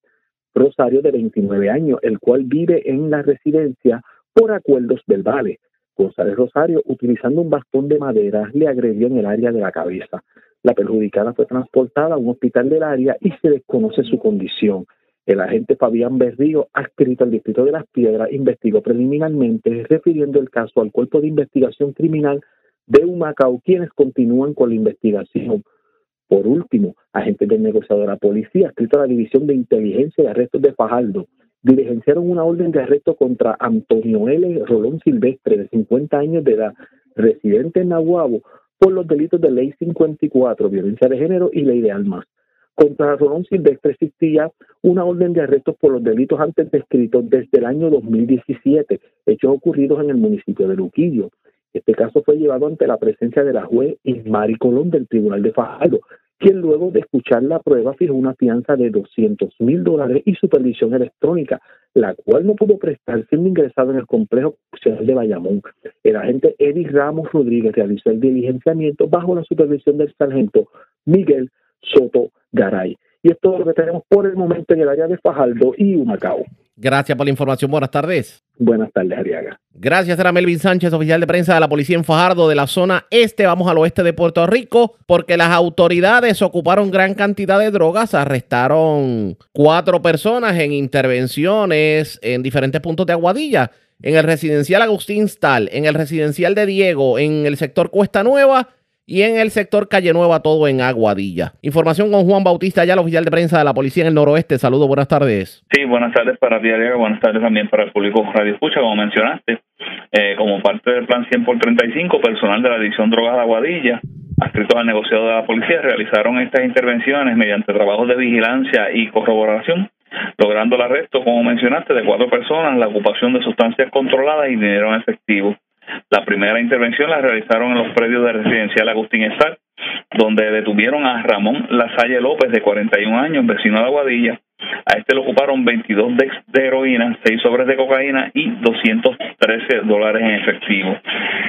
Rosario, de 29 años, el cual vive en la residencia por acuerdos verbales. González Rosario, utilizando un bastón de madera, le agredió en el área de la cabeza. La perjudicada fue transportada a un hospital del área y se desconoce su condición. El agente Fabián Berrío, adscrito al Distrito de las Piedras, investigó preliminarmente, refiriendo el caso al Cuerpo de Investigación Criminal de Humacao, quienes continúan con la investigación. Por último, agentes del negociador de la policía, escrito a la División de Inteligencia y Arrestos de Fajardo, diligenciaron una orden de arresto contra Antonio L. Rolón Silvestre, de 50 años de edad, residente en Nahuabo, por los delitos de Ley 54, violencia de género y Ley de armas. Contra Rolón Silvestre existía una orden de arresto por los delitos antes descritos desde el año 2017, hechos ocurridos en el municipio de Luquillo. Este caso fue llevado ante la presencia de la juez Ismari Colón del Tribunal de Fajardo, quien luego de escuchar la prueba fijó una fianza de 200 mil dólares y supervisión electrónica, la cual no pudo prestar siendo ingresado en el complejo social de Bayamón. El agente Eddie Ramos Rodríguez realizó el diligenciamiento bajo la supervisión del sargento Miguel Soto Garay. Y esto es lo que tenemos por el momento en el área de Fajardo y Humacao. Gracias por la información. Buenas tardes. Buenas tardes, Ariaga. Gracias, era Melvin Sánchez, oficial de prensa de la policía en Fajardo de la zona este. Vamos al oeste de Puerto Rico porque las autoridades ocuparon gran cantidad de drogas, arrestaron cuatro personas en intervenciones en diferentes puntos de Aguadilla, en el residencial Agustín Stal, en el residencial de Diego, en el sector Cuesta Nueva y en el sector Calle Nueva, todo en Aguadilla. Información con Juan Bautista, ya el oficial de prensa de la policía en el noroeste. Saludos, buenas tardes. Sí, buenas tardes para ti. Buenas tardes también para el público Radio Escucha, como mencionaste. Eh, como parte del plan 100 por 35, personal de la División Drogas de Aguadilla, adscritos al negociado de la policía, realizaron estas intervenciones mediante trabajos de vigilancia y corroboración logrando el arresto, como mencionaste, de cuatro personas, la ocupación de sustancias controladas y dinero en efectivo. La primera intervención la realizaron en los predios de residencial Agustín Estar, donde detuvieron a Ramón Lasalle López, de 41 años, vecino de Aguadilla. A este le ocuparon 22 de, heroína, 6 sobres de cocaína y 213 dólares en efectivo.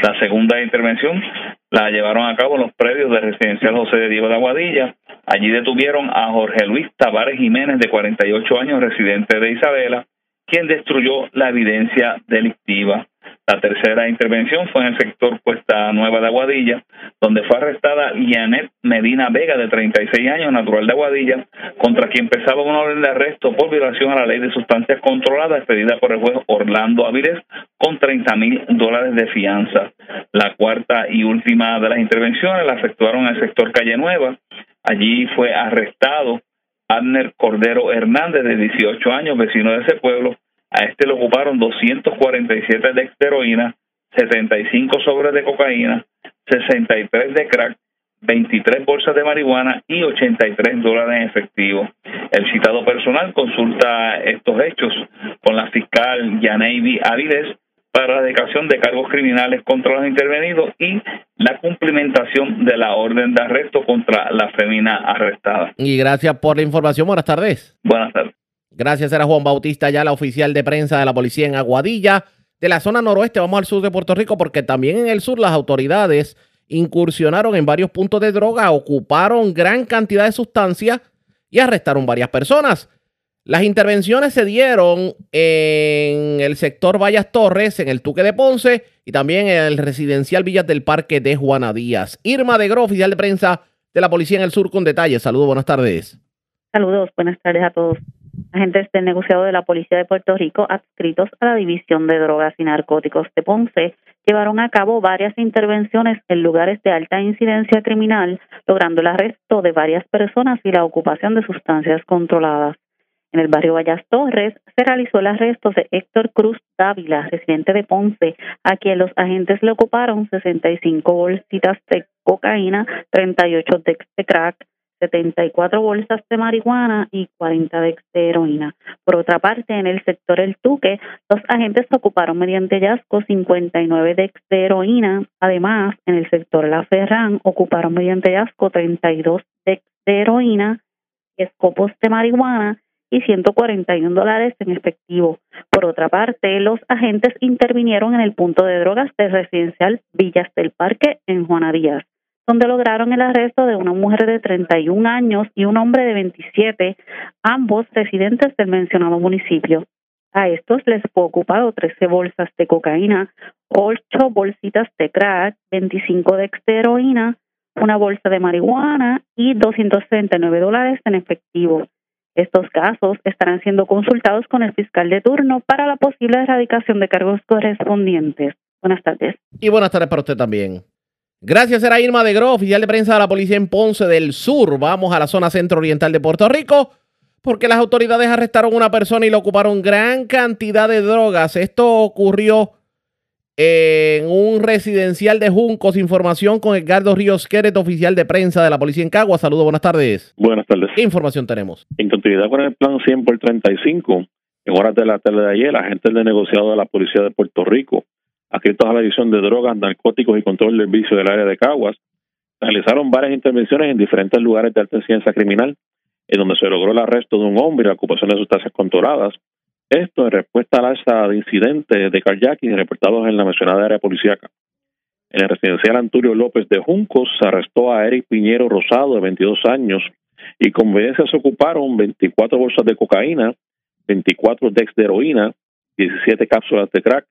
La segunda intervención la llevaron a cabo en los predios de residencial José de Diego de Aguadilla. Allí detuvieron a Jorge Luis Tavares Jiménez, de 48 años, residente de Isabela, quien destruyó la evidencia delictiva. La tercera intervención fue en el sector Cuesta Nueva de Aguadilla, donde fue arrestada Yanet Medina Vega, de 36 años, natural de Aguadilla, contra quien pesaba una orden de arresto por violación a la ley de sustancias controladas, expedida por el juez Orlando Avilés, con 30 mil dólares de fianza. La cuarta y última de las intervenciones la efectuaron en el sector Calle Nueva. Allí fue arrestado Abner Cordero Hernández, de 18 años, vecino de ese pueblo. A este le ocuparon 247 de heroína, 75 sobres de cocaína, 63 de crack, 23 bolsas de marihuana y 83 dólares en efectivo. El citado personal consulta estos hechos con la fiscal Yaneivi Áviles para la dedicación de cargos criminales contra los intervenidos y la cumplimentación de la orden de arresto contra la femina arrestada. Y gracias por la información. Buenas tardes. Buenas tardes. Gracias, era Juan Bautista, ya la oficial de prensa de la policía en Aguadilla. De la zona noroeste vamos al sur de Puerto Rico porque también en el sur las autoridades incursionaron en varios puntos de droga, ocuparon gran cantidad de sustancias y arrestaron varias personas. Las intervenciones se dieron en el sector Vallas Torres, en el Tuque de Ponce y también en el residencial Villas del Parque de Juana Díaz. Irma de Gro, oficial de prensa de la Policía en el Sur, con detalles. Saludos, buenas tardes. Saludos, buenas tardes a todos. Agentes del negociado de la Policía de Puerto Rico, adscritos a la División de Drogas y Narcóticos de Ponce, llevaron a cabo varias intervenciones en lugares de alta incidencia criminal, logrando el arresto de varias personas y la ocupación de sustancias controladas. En el barrio Vallas Torres se realizó el arresto de Héctor Cruz Dávila, residente de Ponce, a quien los agentes le ocuparon 65 bolsitas de cocaína, 38 de crack, 74 bolsas de marihuana y 40 de heroína. Por otra parte, en el sector El Tuque, los agentes ocuparon mediante hallazgo 59 de heroína. Además, en el sector La Ferran, ocuparon mediante hallazgo 32 de heroína, escopos de marihuana y 141 dólares en efectivo. Por otra parte, los agentes intervinieron en el punto de drogas del residencial Villas del Parque en Juana Díaz donde lograron el arresto de una mujer de 31 años y un hombre de 27, ambos residentes del mencionado municipio. A estos les fue ocupado 13 bolsas de cocaína, 8 bolsitas de crack, 25 de heroína, una bolsa de marihuana y 239 dólares en efectivo. Estos casos estarán siendo consultados con el fiscal de turno para la posible erradicación de cargos correspondientes. Buenas tardes. Y buenas tardes para usted también. Gracias, era Irma de Gro, oficial de prensa de la policía en Ponce del Sur. Vamos a la zona centro-oriental de Puerto Rico porque las autoridades arrestaron a una persona y le ocuparon gran cantidad de drogas. Esto ocurrió en un residencial de Juncos. Información con Edgardo Ríos Queret, oficial de prensa de la policía en Cagua. Saludos, buenas tardes. Buenas tardes. ¿Qué información tenemos? En continuidad con el plan 100 por 35, en horas de la tarde de ayer, agentes de negociado de la policía de Puerto Rico adscritos a la División de Drogas, Narcóticos y Control del Vicio del área de Caguas, realizaron varias intervenciones en diferentes lugares de alta ciencia criminal, en donde se logró el arresto de un hombre y la ocupación de sustancias controladas. Esto en respuesta al alza de incidentes de carjacking reportados en la mencionada área policíaca. En el residencial Antonio López de Juncos se arrestó a Eric Piñero Rosado, de 22 años, y con se ocuparon 24 bolsas de cocaína, 24 dex de heroína, 17 cápsulas de crack,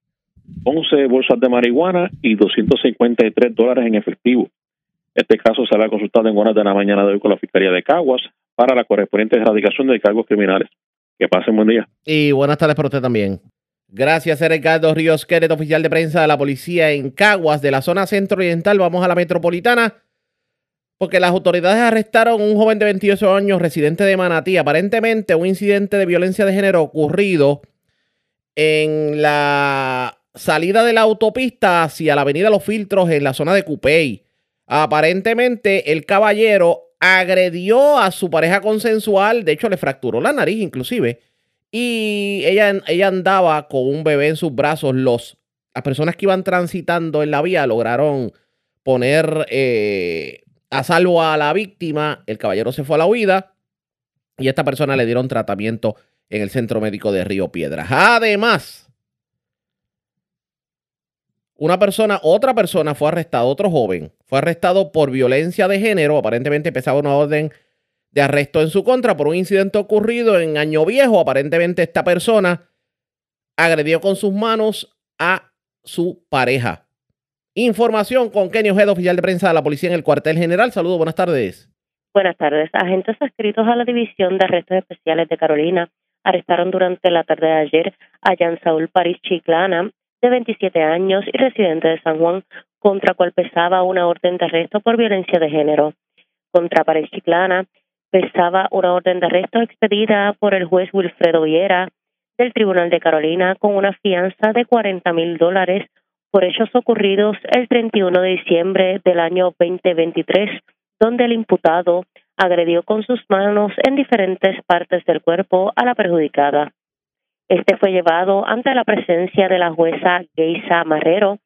11 bolsas de marihuana y 253 dólares en efectivo. Este caso será consultado en horas de la mañana de hoy con la Fiscalía de Caguas para la correspondiente erradicación de cargos criminales. Que pasen buen día. Y buenas tardes para usted también. Gracias, Ricardo Ríos Queret, oficial de prensa de la policía en Caguas, de la zona centro-oriental. Vamos a la metropolitana, porque las autoridades arrestaron a un joven de 28 años, residente de Manatí. Aparentemente, un incidente de violencia de género ocurrido en la salida de la autopista hacia la avenida Los Filtros en la zona de Cupey. Aparentemente el caballero agredió a su pareja consensual, de hecho le fracturó la nariz inclusive, y ella, ella andaba con un bebé en sus brazos. Los, las personas que iban transitando en la vía lograron poner eh, a salvo a la víctima, el caballero se fue a la huida y a esta persona le dieron tratamiento en el centro médico de Río Piedras. Además, una persona, otra persona fue arrestada, otro joven, fue arrestado por violencia de género, aparentemente empezaba una orden de arresto en su contra por un incidente ocurrido en Año Viejo. Aparentemente esta persona agredió con sus manos a su pareja. Información con Kenny Ojeda, oficial de prensa de la policía en el cuartel general. Saludos, buenas tardes. Buenas tardes. Agentes adscritos a la División de Arrestos Especiales de Carolina arrestaron durante la tarde de ayer a Jan Saúl París Chiclana, de 27 años y residente de San Juan, contra cual pesaba una orden de arresto por violencia de género. Contra Pared Chiclana pesaba una orden de arresto expedida por el juez Wilfredo Viera del Tribunal de Carolina con una fianza de 40 mil dólares por hechos ocurridos el 31 de diciembre del año 2023, donde el imputado agredió con sus manos en diferentes partes del cuerpo a la perjudicada. Este fue llevado ante la presencia de la jueza Geisa Marrero,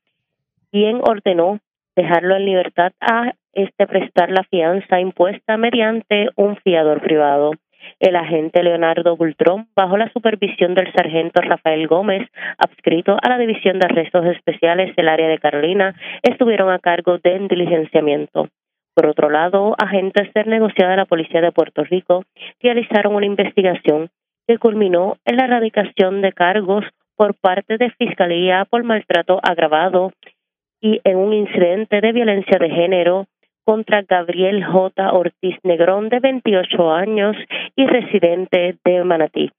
quien ordenó dejarlo en libertad a este prestar la fianza impuesta mediante un fiador privado. El agente Leonardo Bultrón, bajo la supervisión del sargento Rafael Gómez, adscrito a la División de Arrestos Especiales del área de Carolina, estuvieron a cargo del diligenciamiento. Por otro lado, agentes del negociado de la Policía de Puerto Rico realizaron una investigación que culminó en la erradicación de cargos por parte de Fiscalía por maltrato agravado y en un incidente de violencia de género contra Gabriel J. Ortiz Negrón, de 28 años y residente de Manatí.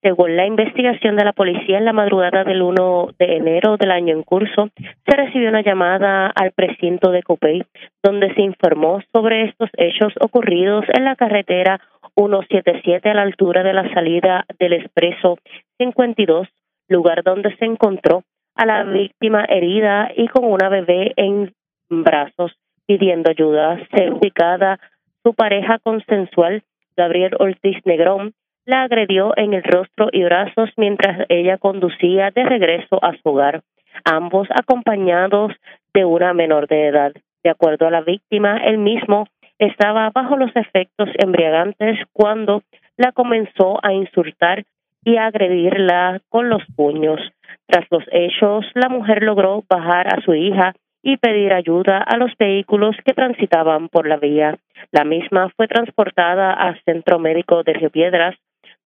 Según la investigación de la policía en la madrugada del 1 de enero del año en curso, se recibió una llamada al precinto de Copey, donde se informó sobre estos hechos ocurridos en la carretera 177 a la altura de la salida del expreso 52, lugar donde se encontró a la víctima herida y con una bebé en brazos pidiendo ayuda. Certificada su pareja consensual, Gabriel Ortiz Negrón, la agredió en el rostro y brazos mientras ella conducía de regreso a su hogar, ambos acompañados de una menor de edad. De acuerdo a la víctima, él mismo estaba bajo los efectos embriagantes cuando la comenzó a insultar y a agredirla con los puños. Tras los hechos, la mujer logró bajar a su hija y pedir ayuda a los vehículos que transitaban por la vía. La misma fue transportada al Centro Médico de Río Piedras,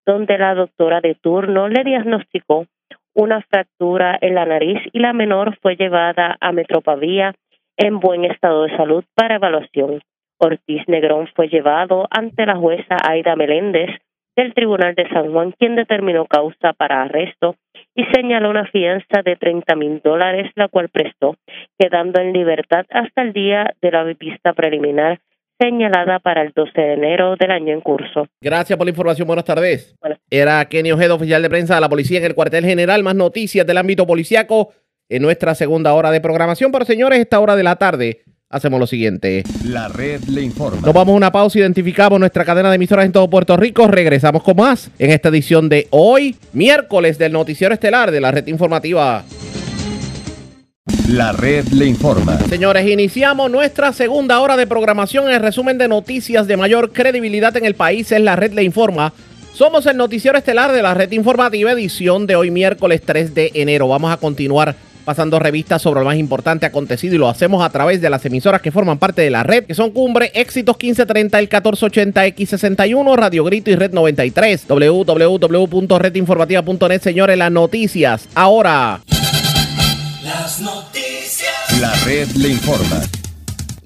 donde la doctora de turno le diagnosticó una fractura en la nariz y la menor fue llevada a Metropavía en buen estado de salud para evaluación. Ortiz Negrón fue llevado ante la jueza Aida Meléndez del Tribunal de San Juan, quien determinó causa para arresto y señaló una fianza de 30 mil dólares, la cual prestó, quedando en libertad hasta el día de la vista preliminar señalada para el 12 de enero del año en curso. Gracias por la información. Buenas tardes. Era Kenny Ojeda, oficial de prensa de la policía en el cuartel general. Más noticias del ámbito policiaco en nuestra segunda hora de programación. Pero señores, esta hora de la tarde hacemos lo siguiente. La red le informa. Nos vamos a una pausa, identificamos nuestra cadena de emisoras en todo Puerto Rico. Regresamos con más en esta edición de hoy, miércoles del Noticiero Estelar de la red informativa. La red le informa. Señores, iniciamos nuestra segunda hora de programación. El resumen de noticias de mayor credibilidad en el país es La red le informa. Somos el noticiero estelar de la red informativa edición de hoy miércoles 3 de enero. Vamos a continuar pasando revistas sobre lo más importante acontecido y lo hacemos a través de las emisoras que forman parte de la red, que son Cumbre, Éxitos 1530, el 1480X61, Radio Grito y Red 93, www.redinformativa.net, señores, las noticias. Ahora. Las noticias. La red le informa.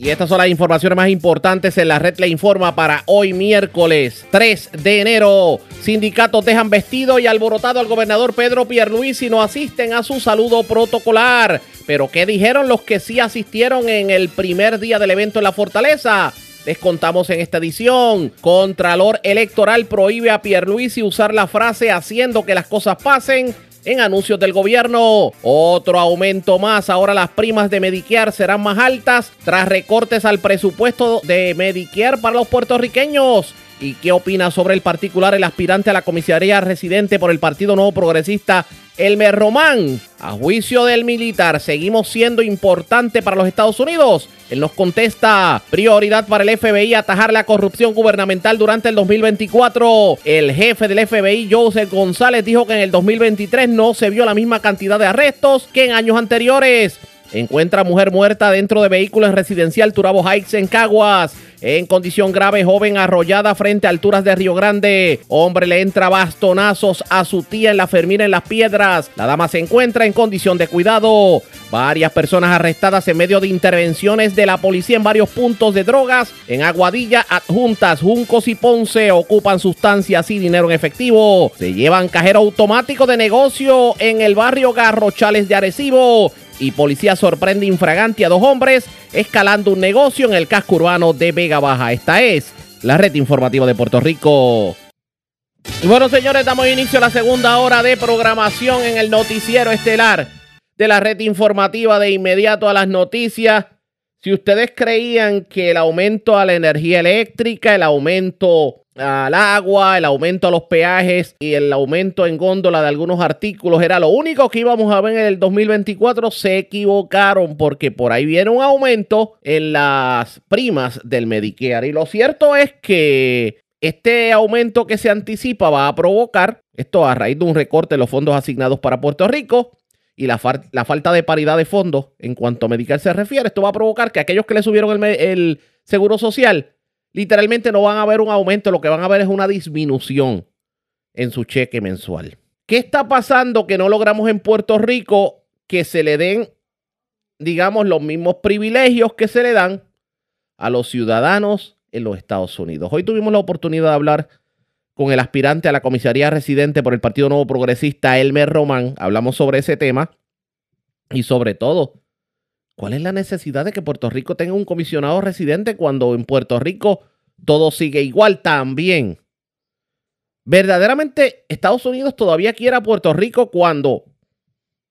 Y estas son las informaciones más importantes en la red le informa para hoy miércoles 3 de enero. Sindicatos dejan vestido y alborotado al gobernador Pedro Pierluisi y no asisten a su saludo protocolar. Pero ¿qué dijeron los que sí asistieron en el primer día del evento en la fortaleza? Les contamos en esta edición. Contralor Electoral prohíbe a Pierluisi usar la frase haciendo que las cosas pasen en anuncios del gobierno. Otro aumento más. Ahora las primas de Medicare serán más altas tras recortes al presupuesto de Medicare para los puertorriqueños. ¿Y qué opina sobre el particular el aspirante a la comisaría residente por el Partido Nuevo Progresista, Elmer Román? A juicio del militar, ¿seguimos siendo importante para los Estados Unidos? Él nos contesta, prioridad para el FBI atajar la corrupción gubernamental durante el 2024. El jefe del FBI, Joseph González, dijo que en el 2023 no se vio la misma cantidad de arrestos que en años anteriores. Encuentra mujer muerta dentro de vehículo en residencial Turabo Heights en Caguas. En condición grave, joven arrollada frente a alturas de Río Grande. Hombre le entra bastonazos a su tía en la Fermina en las Piedras. La dama se encuentra en condición de cuidado. Varias personas arrestadas en medio de intervenciones de la policía en varios puntos de drogas. En Aguadilla, Adjuntas, Juncos y Ponce ocupan sustancias y dinero en efectivo. Se llevan cajero automático de negocio en el barrio Garrochales de Arecibo Y policía sorprende infragante a dos hombres escalando un negocio en el casco urbano de Vega Baja. Esta es la red informativa de Puerto Rico. Y bueno, señores, damos inicio a la segunda hora de programación en el noticiero estelar de la red informativa de inmediato a las noticias. Si ustedes creían que el aumento a la energía eléctrica, el aumento al agua, el aumento a los peajes y el aumento en góndola de algunos artículos era lo único que íbamos a ver en el 2024, se equivocaron porque por ahí viene un aumento en las primas del Medicare. Y lo cierto es que este aumento que se anticipa va a provocar, esto a raíz de un recorte de los fondos asignados para Puerto Rico y la, falta de paridad de fondos en cuanto a Medicare se refiere, esto va a provocar que aquellos que le subieron el, el seguro social literalmente no van a ver un aumento, lo que van a ver es una disminución en su cheque mensual. ¿Qué está pasando que no logramos en Puerto Rico que se le den, digamos, los mismos privilegios que se le dan a los ciudadanos en los Estados Unidos? Hoy tuvimos la oportunidad de hablar con el aspirante a la comisaría residente por el Partido Nuevo Progresista, Elmer Román. Hablamos sobre ese tema y sobre todo ¿Cuál es la necesidad de que Puerto Rico tenga un comisionado residente cuando en Puerto Rico todo sigue igual también? Verdaderamente Estados Unidos todavía quiere a Puerto Rico cuando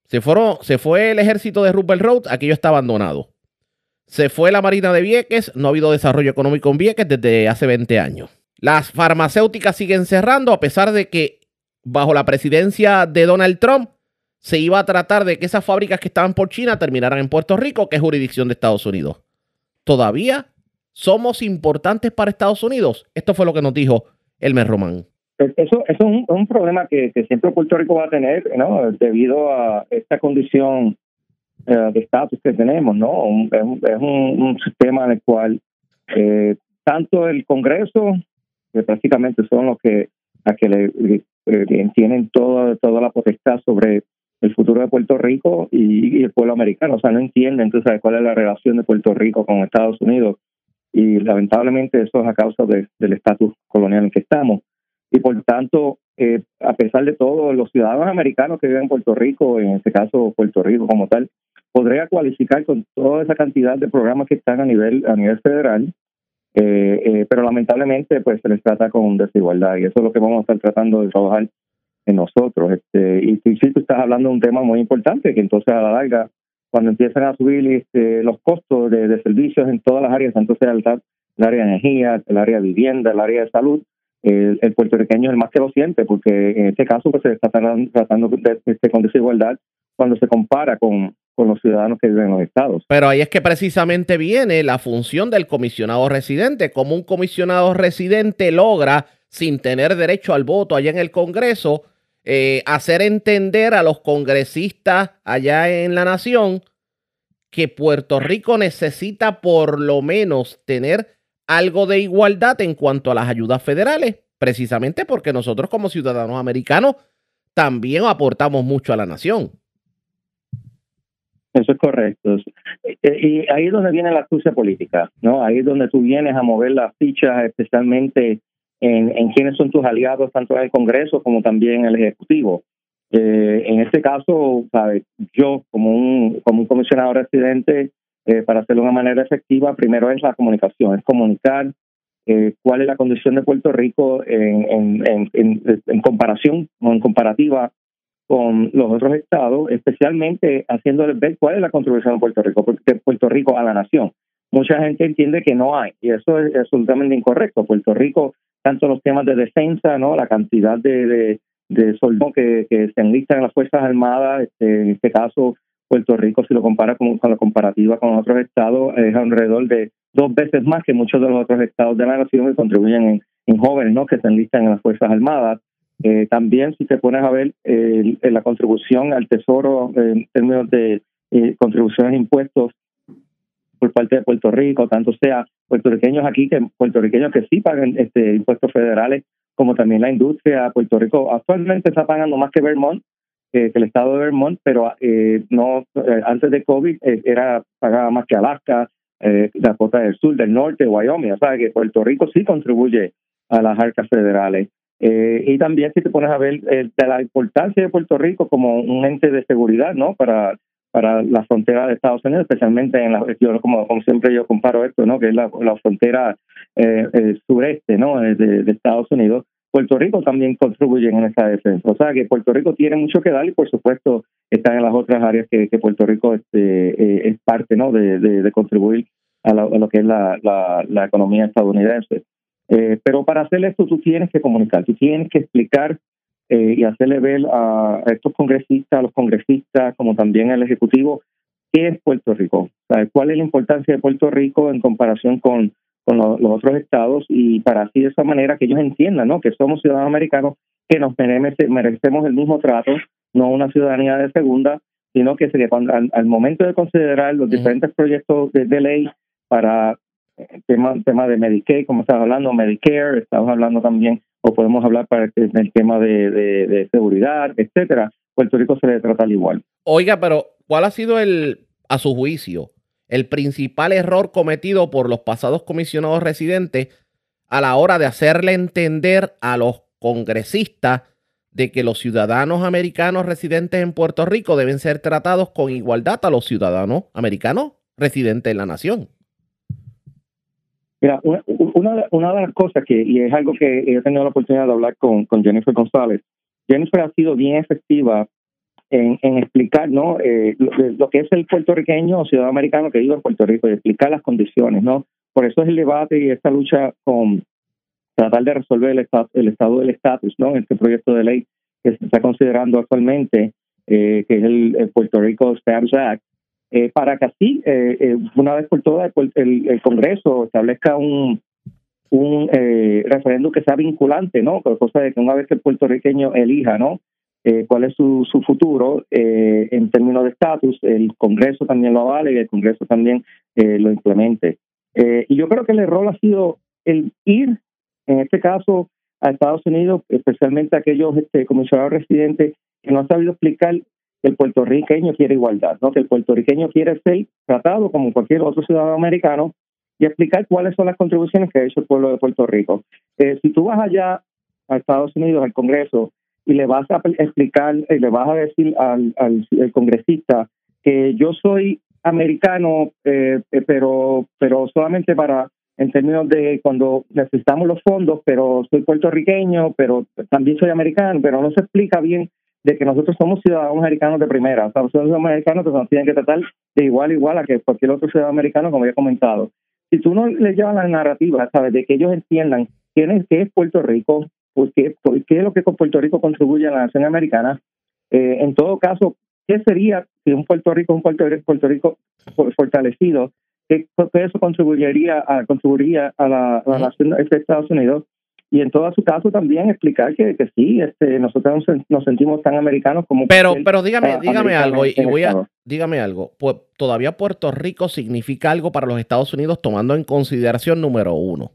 se, fueron, se fue el ejército de Rupert Road, aquello está abandonado. Se fue la Marina de Vieques, no ha habido desarrollo económico en Vieques desde hace 20 años. Las farmacéuticas siguen cerrando a pesar de que bajo la presidencia de Donald Trump se iba a tratar de que esas fábricas que estaban por China terminaran en Puerto Rico, que es jurisdicción de Estados Unidos. Todavía somos importantes para Estados Unidos. Esto fue lo que nos dijo Elmer Román. Pues eso, eso es un, problema que, siempre Puerto Rico va a tener, ¿no? Debido a esta condición eh, de estatus que tenemos, ¿no? es, un, sistema en el cual eh, tanto el Congreso, que prácticamente son los que a que le, tienen toda, toda la potestad sobre el futuro de Puerto Rico y, el pueblo americano. O sea, no entienden entonces cuál es la relación de Puerto Rico con Estados Unidos y lamentablemente eso es a causa del estatus colonial en que estamos. Y por tanto, eh, a pesar de todo, los ciudadanos americanos que viven en Puerto Rico, en este caso Puerto Rico como tal, podría cualificar con toda esa cantidad de programas que están a nivel a nivel federal, eh, eh, pero lamentablemente pues se les trata con desigualdad y eso es lo que vamos a estar tratando de trabajar en nosotros. Este, y tú, tú estás hablando de un tema muy importante, que entonces a la larga, cuando empiezan a subir este, los costos de, servicios en todas las áreas, entonces el, el área de energía, el área de vivienda, el área de salud, el, puertorriqueño es el más que lo siente, porque en este caso pues, se está tratando, de, este, con desigualdad cuando se compara con, con los ciudadanos que viven en los estados. Pero ahí es que precisamente viene la función del comisionado residente, como un comisionado residente logra, sin tener derecho al voto allá en el Congreso, eh, hacer entender a los congresistas allá en la nación que Puerto Rico necesita por lo menos tener algo de igualdad en cuanto a las ayudas federales, precisamente porque nosotros como ciudadanos americanos también aportamos mucho a la nación. Eso es correcto. Eh, y ahí es donde viene la astucia política, ¿no? Ahí es donde tú vienes a mover las fichas, especialmente en, en quiénes son tus aliados, tanto en el Congreso como también en el Ejecutivo. Eh, en este caso, ¿sabes? yo como un, como un comisionado residente, eh, para hacerlo de una manera efectiva, primero es la comunicación, es comunicar eh, cuál es la condición de Puerto Rico en, en, en, en comparación o en comparativa con los otros estados, especialmente haciéndoles ver cuál es la contribución de Puerto Rico, de Puerto Rico a la nación. Mucha gente entiende que no hay, y eso es absolutamente incorrecto. Puerto Rico tanto los temas de defensa, ¿no? La cantidad de, soldados que, se enlistan en las Fuerzas Armadas, este, en este caso Puerto Rico, si lo compara con, la comparativa con otros estados, es alrededor de dos veces más que muchos de los otros estados de la nación que contribuyen en, jóvenes, ¿no? Que se enlistan en las Fuerzas Armadas. Eh, también, si te pones a ver la contribución al Tesoro en términos de eh, contribuciones e impuestos por parte de Puerto Rico, tanto sea puertorriqueños aquí que puertorriqueños que sí pagan este impuestos federales, como también la industria. Puerto Rico actualmente está pagando más que Vermont, que el estado de Vermont, pero eh, no eh, antes de COVID eh, era pagaba más que Alaska, eh, Dakota del Sur, del Norte, Wyoming. O sea que Puerto Rico sí contribuye a las arcas federales. Y también si te pones a ver de la importancia de Puerto Rico como un ente de seguridad, ¿no? Para para la frontera de Estados Unidos, especialmente en la región, como, como siempre yo comparo esto, ¿no? que es la, frontera eh, sureste ¿no? de, Estados Unidos, Puerto Rico también contribuye en esa defensa. O sea que Puerto Rico tiene mucho que dar y por supuesto están en las otras áreas que, Puerto Rico este, eh, es parte ¿no? de, contribuir a, lo que es la, la, economía estadounidense. Eh, pero para hacer esto tú tienes que comunicar, tú tienes que explicar eh, y hacerle ver a, estos congresistas, a los congresistas, como también al Ejecutivo, qué es Puerto Rico, cuál es la importancia de Puerto Rico en comparación con, con los otros estados y para así de esa manera que ellos entiendan ¿no? que somos ciudadanos americanos, que nos merecemos el mismo trato, no una ciudadanía de segunda, sino que sería cuando, al, momento de considerar los diferentes proyectos de, ley para el tema, tema de Medicaid, como estamos hablando, Medicare, estamos hablando también o podemos hablar para el, tema de, seguridad, etcétera, Puerto Rico se le trata al igual. Oiga, pero ¿cuál ha sido el, a su juicio, el principal error cometido por los pasados comisionados residentes a la hora de hacerle entender a los congresistas de que los ciudadanos americanos residentes en Puerto Rico deben ser tratados con igualdad a los ciudadanos americanos residentes en la nación? Mira, una, una, de las cosas que, y es algo que he tenido la oportunidad de hablar con, Jennifer González, Jennifer ha sido bien efectiva en, en explicar ¿no? Eh, lo, que es el puertorriqueño o ciudadano americano que vive en Puerto Rico y explicar las condiciones. ¿no? Por eso es el debate y esta lucha con tratar de resolver el, estado, el estado del estatus, ¿no? este proyecto de ley que se está considerando actualmente, eh, que es el, Puerto Rico Status Act, eh, para que así, eh, eh, una vez por todas, el, Congreso establezca un, un referéndum que sea vinculante, ¿no? Por cosa de que una vez que el puertorriqueño elija, ¿no? cuál es su, su futuro en términos de estatus, el Congreso también lo avale y el Congreso también lo implemente. y yo creo que el error ha sido el ir, en este caso, a Estados Unidos, especialmente aquellos este, comisionados residentes que no han sabido explicar que el puertorriqueño quiere igualdad, ¿no? que el puertorriqueño quiere ser tratado como cualquier otro ciudadano americano y explicar cuáles son las contribuciones que ha hecho el pueblo de Puerto Rico. Eh, si tú vas allá a Estados Unidos, al Congreso, y le vas a explicar, y le vas a decir al, al, congresista que yo soy americano, eh, eh, pero, pero solamente para en términos de cuando necesitamos los fondos, pero soy puertorriqueño, pero también soy americano, pero no se explica bien de que nosotros somos ciudadanos americanos de primera. O sea, los ciudadanos americanos que nos tienen que tratar de igual a igual a que cualquier otro ciudadano americano, como había comentado. Si tú no le llevas la narrativa, ¿sabes? De que ellos entiendan quién es, qué es Puerto Rico, por qué, qué es lo que con Puerto Rico contribuye a la nación americana, eh, en todo caso, ¿qué sería si un Puerto Rico, un Puerto Rico, Puerto Rico fortalecido, qué, eso contribuiría a, contribuiría a la, nación de Estados Unidos? Y en todo su caso también explicar que, que sí, este, nosotros nos, sentimos tan americanos como pero pero dígame dígame algo y, voy a dígame algo pues todavía Puerto Rico significa algo para los Estados Unidos tomando en consideración número uno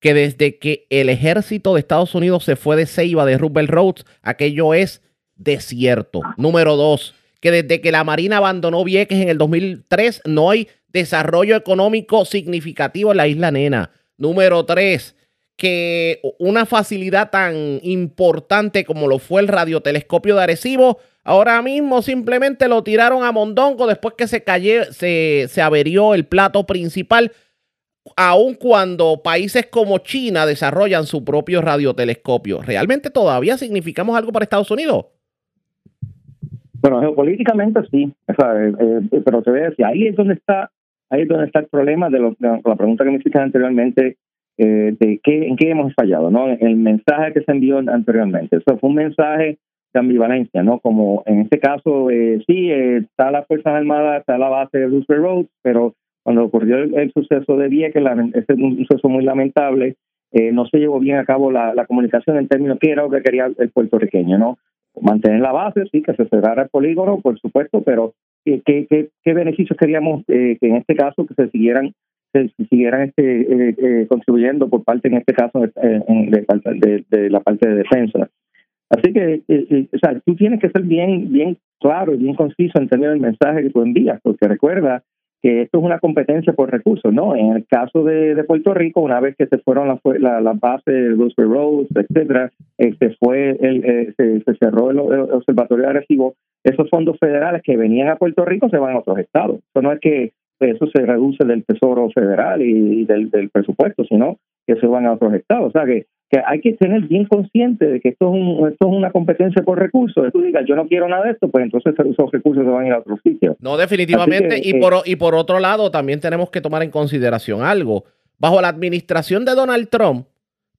que desde que el ejército de Estados Unidos se fue de Ceiba de Roosevelt Roads aquello es desierto. Número dos que desde que la Marina abandonó Vieques en el 2003 no hay desarrollo económico significativo en la isla Nena. Número tres que una facilidad tan importante como lo fue el radiotelescopio de Arecibo, ahora mismo simplemente lo tiraron a Mondongo después que se cayó, se, se averió el plato principal, aun cuando países como China desarrollan su propio radiotelescopio. ¿Realmente todavía significamos algo para Estados Unidos? Bueno, geopolíticamente sí, eh, eh, pero te voy a decir, ahí es donde está, ahí es donde está el problema de, lo, de la pregunta que me hiciste anteriormente eh, de qué, en qué hemos fallado, ¿no? El mensaje que se envió anteriormente. Eso fue un mensaje de ambivalencia, ¿no? Como en este caso, eh, sí, eh, está la Fuerzas Armadas, está la base de Roosevelt Road, pero cuando ocurrió el, suceso de Vieques, es un suceso muy lamentable, eh, no se llevó bien a cabo la, comunicación en términos que era lo que quería el puertorriqueño, ¿no? Mantener la base, sí, que se cerrara el polígono, por supuesto, pero ¿qué, qué, qué beneficios queríamos que en este caso que se siguieran se siguieran este, eh, eh, contribuyendo por parte, en este caso, eh, de, de, la parte de defensa. Así que, o sea, tú tienes que ser bien, bien claro y bien conciso en términos del mensaje que tú envías, porque recuerda que esto es una competencia por recursos, ¿no? En el caso de, Puerto Rico, una vez que se fueron las la, la bases de Roosevelt Roads, etcétera, eh, se fue el, eh, se, cerró el, observatorio de Arecibo, esos fondos federales que venían a Puerto Rico se van a otros estados. Eso no es que eso se reduce del Tesoro Federal y, del, del, presupuesto, sino que se van a otros estados. O sea que que hay que tener bien consciente de que esto es, un, esto es una competencia por recursos. Tú digas, yo no quiero nada de esto, pues entonces esos recursos se van a ir a otro sitio. No, definitivamente. y, por, y por otro lado, también tenemos que tomar en consideración algo. Bajo la administración de Donald Trump,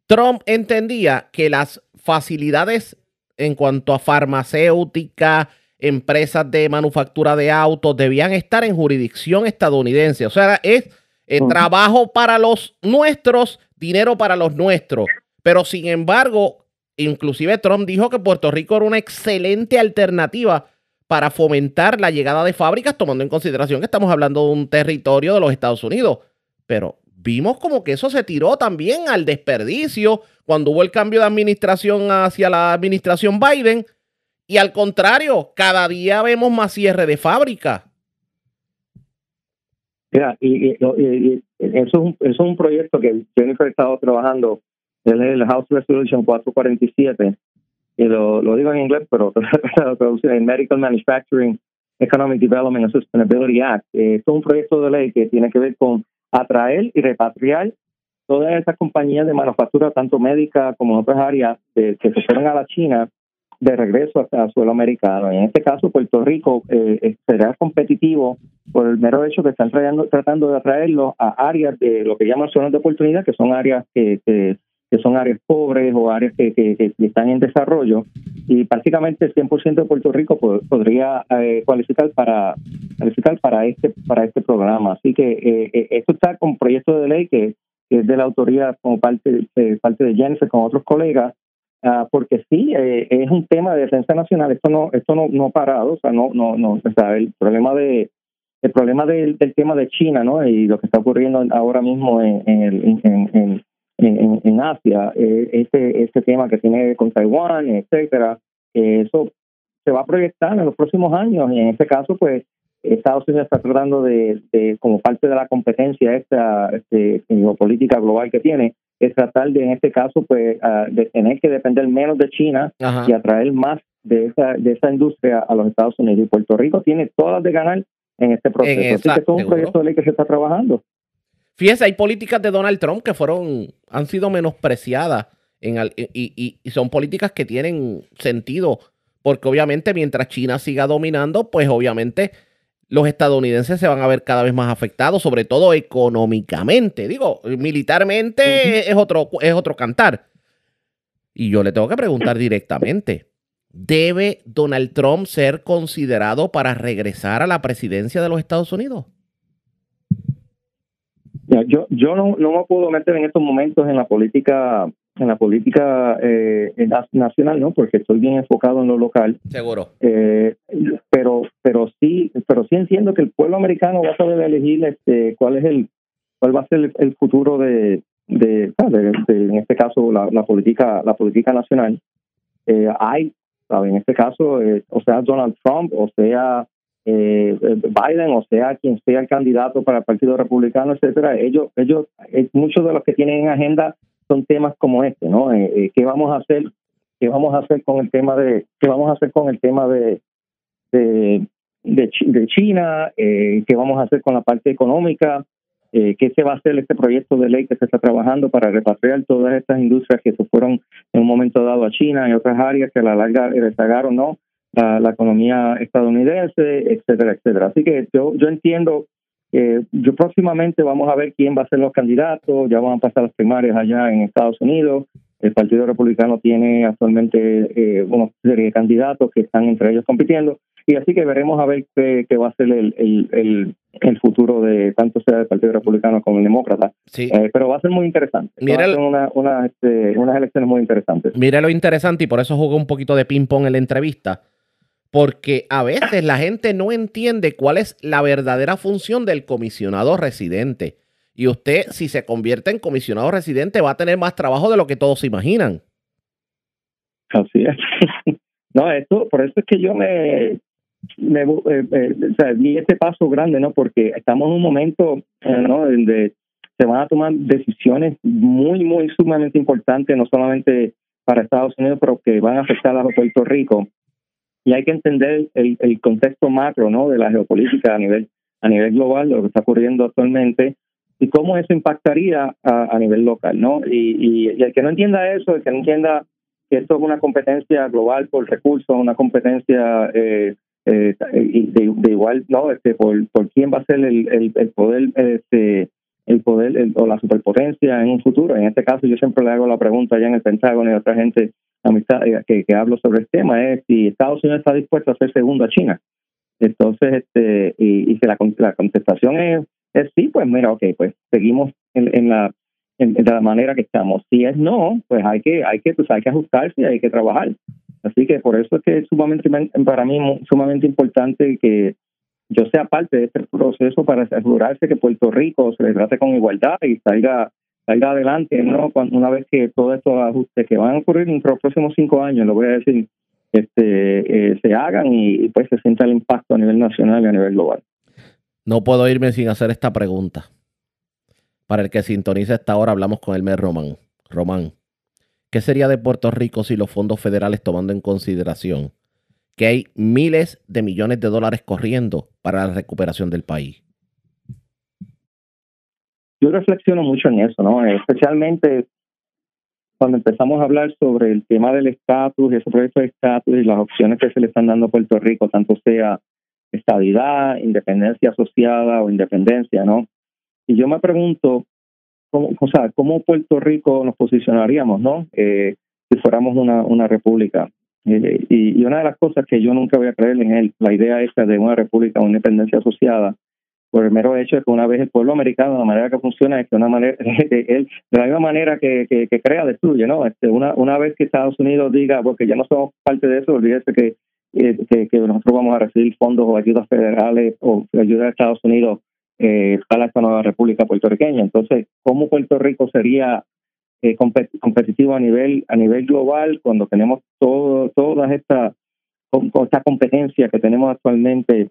Trump entendía que las facilidades en cuanto a farmacéutica, empresas de manufactura de autos, debían estar en jurisdicción estadounidense. O sea, es eh, trabajo para los nuestros, dinero para los nuestros. Pero sin embargo, inclusive Trump dijo que Puerto Rico era una excelente alternativa para fomentar la llegada de fábricas, tomando en consideración que estamos hablando de un territorio de los Estados Unidos. Pero vimos como que eso se tiró también al desperdicio cuando hubo el cambio de administración hacia la administración Biden. Y al contrario, cada día vemos más cierre de fábricas. Mira, y, eso, es un, proyecto que Jennifer ha estado trabajando es el House Resolution 447, y lo, lo digo en inglés, pero [LAUGHS] la traducción en Medical Manufacturing Economic Development and Sustainability Act. Eh, es un proyecto de ley que tiene que ver con atraer y repatriar todas esas compañías de manufactura, tanto médica como otras áreas, que se fueron a la China de regreso el suelo americano. En este caso, Puerto Rico eh, eh, será competitivo por el mero hecho que están tratando de atraerlo a áreas de lo que llaman zonas de oportunidad, que son áreas que, son áreas pobres o áreas que, están en desarrollo, y prácticamente el 100% de Puerto Rico podría eh, cualificar para cualificar para este para este programa. Así que eh, eh, esto está con proyecto de ley que, es de la autoría como parte parte de Jennifer con otros colegas, ah, porque sí es un tema de defensa nacional. Esto no esto no no parado, o sea no no no, o sea, el problema de el problema del, tema de China, ¿no? Y lo que está ocurriendo ahora mismo en, en, en en, Asia, eh, este, este tema que tiene con Taiwán, etcétera, eso se va a proyectar en los próximos años y en este caso, pues, Estados Unidos está tratando de, como parte de la competencia esta este, geopolítica global que tiene, es tratar de, en este caso, pues, de tener que depender menos de China y atraer más de esa, de esa industria a los Estados Unidos. Y Puerto Rico tiene todas de ganar en este proceso. Así que es un proyecto de ley que se está trabajando. Fíjese, hay políticas de Donald Trump que fueron, han sido menospreciadas en, y, son políticas que tienen sentido, porque obviamente mientras China siga dominando, pues obviamente los estadounidenses se van a ver cada vez más afectados, sobre todo económicamente. Digo, militarmente es, otro, es otro cantar. Y yo le tengo que preguntar directamente, ¿debe Donald Trump ser considerado para regresar a la presidencia de los Estados Unidos? yo yo no, no me puedo meter en estos momentos en la política en la política eh, nacional, ¿no? Porque estoy bien enfocado en lo local. Seguro. Eh, pero pero sí pero sí entiendo que el pueblo americano va a saber elegir este cuál es el cuál va a ser el, futuro de, de, en este caso la, la política la política nacional. Eh, hay, ¿sabe? En este caso, eh, o sea Donald Trump, o sea eh, Biden o sea quien sea el candidato para el Partido Republicano, etcétera, ellos, ellos, eh, muchos de los que tienen en agenda son temas como este, ¿no? Eh, eh, ¿Qué vamos a hacer? ¿Qué vamos a hacer con el tema de, qué vamos a hacer con el tema de, de, de, China? Eh, ¿Qué vamos a hacer con la parte económica? Eh, ¿Qué se va a hacer este proyecto de ley que se está trabajando para repatriar todas estas industrias que se fueron en un momento dado a China y otras áreas que a la larga rezagaron, ¿no? la, economía estadounidense, etcétera, etcétera. Así que yo, yo entiendo que yo próximamente vamos a ver quién va a ser los candidatos, ya van a pasar las primarias allá en Estados Unidos, el Partido Republicano tiene actualmente eh, una serie de candidatos que están entre ellos compitiendo, y así que veremos a ver qué, va a ser el, el, el, futuro de tanto sea el Partido Republicano como el Demócrata. Sí. Eh, pero va a ser muy interesante. Mira una, una, este, unas elecciones muy interesantes. Mira lo interesante, y por eso jugué un poquito de ping-pong en la entrevista porque a veces la gente no entiende cuál es la verdadera función del comisionado residente. Y usted, si se convierte en comisionado residente, va a tener más trabajo de lo que todos se imaginan. Así es. [LAUGHS] no, esto, por eso es que yo me, me, eh, eh, o sea, di este paso grande, ¿no? Porque estamos en un momento, ¿no? Donde se van a tomar decisiones muy, muy sumamente importantes, no solamente para Estados Unidos, pero que van a afectar a Puerto Rico. Y hay que entender el, el contexto macro, ¿no? De la geopolítica a nivel a nivel global, lo que está ocurriendo actualmente, y cómo eso impactaría a, nivel local, ¿no? Y, y, el que no entienda eso, el que no entienda que esto es una competencia global por recursos, una competencia eh, eh, de, igual, ¿no? Este, por, por quién va a ser el, el, poder, este, el poder o la superpotencia en un futuro. En este caso, yo siempre le hago la pregunta ya en el Pentágono y a otra gente amistad, eh, que, que hablo sobre el tema, es si Estados Unidos está dispuesto a ser segundo a China. Entonces, este, y, y que la, la contestación es, es, sí, pues mira, ok, pues seguimos en, en la en, de la manera que estamos. Si es no, pues hay que, hay que, pues hay que ajustarse y hay que trabajar. Así que por eso es que es sumamente, para mí, sumamente importante que yo sea parte de este proceso para asegurarse que Puerto Rico se le trate con igualdad y salga, salga adelante, ¿no? Cuando, una vez que todos estos ajustes que van a ocurrir en los próximos cinco años, lo voy a decir, este, eh, se hagan y, pues se sienta el impacto a nivel nacional y a nivel global. No puedo irme sin hacer esta pregunta. Para el que sintoniza esta hora, hablamos con Elmer Román. Román, ¿qué sería de Puerto Rico si los fondos federales, tomando en consideración que hay miles de millones de dólares corriendo para la recuperación del país? Yo reflexiono mucho en eso, ¿no? Especialmente cuando empezamos a hablar sobre el tema del estatus ese proyecto de estatus y las opciones que se le están dando a Puerto Rico, tanto sea estabilidad, independencia asociada o independencia, ¿no? Y yo me pregunto, ¿cómo, o sea, ¿cómo Puerto Rico nos posicionaríamos, ¿no? Eh, si fuéramos una, una república. Eh, y, una de las cosas que yo nunca voy a creer en él, la idea esa de una república o independencia asociada, por el mero hecho de que una vez el pueblo americano, la manera que funciona es que una manera, [LAUGHS] de la misma manera que, que, crea, destruye, ¿no? Este, una, una vez que Estados Unidos diga, porque ya no somos parte de eso, olvídese que, que, que, nosotros vamos a recibir fondos o ayudas federales o ayuda de Estados Unidos eh, para esta nueva república puertorriqueña. Entonces, ¿cómo Puerto Rico sería eh, competitivo a nivel a nivel global cuando tenemos todo, todas esta, esta competencia que tenemos actualmente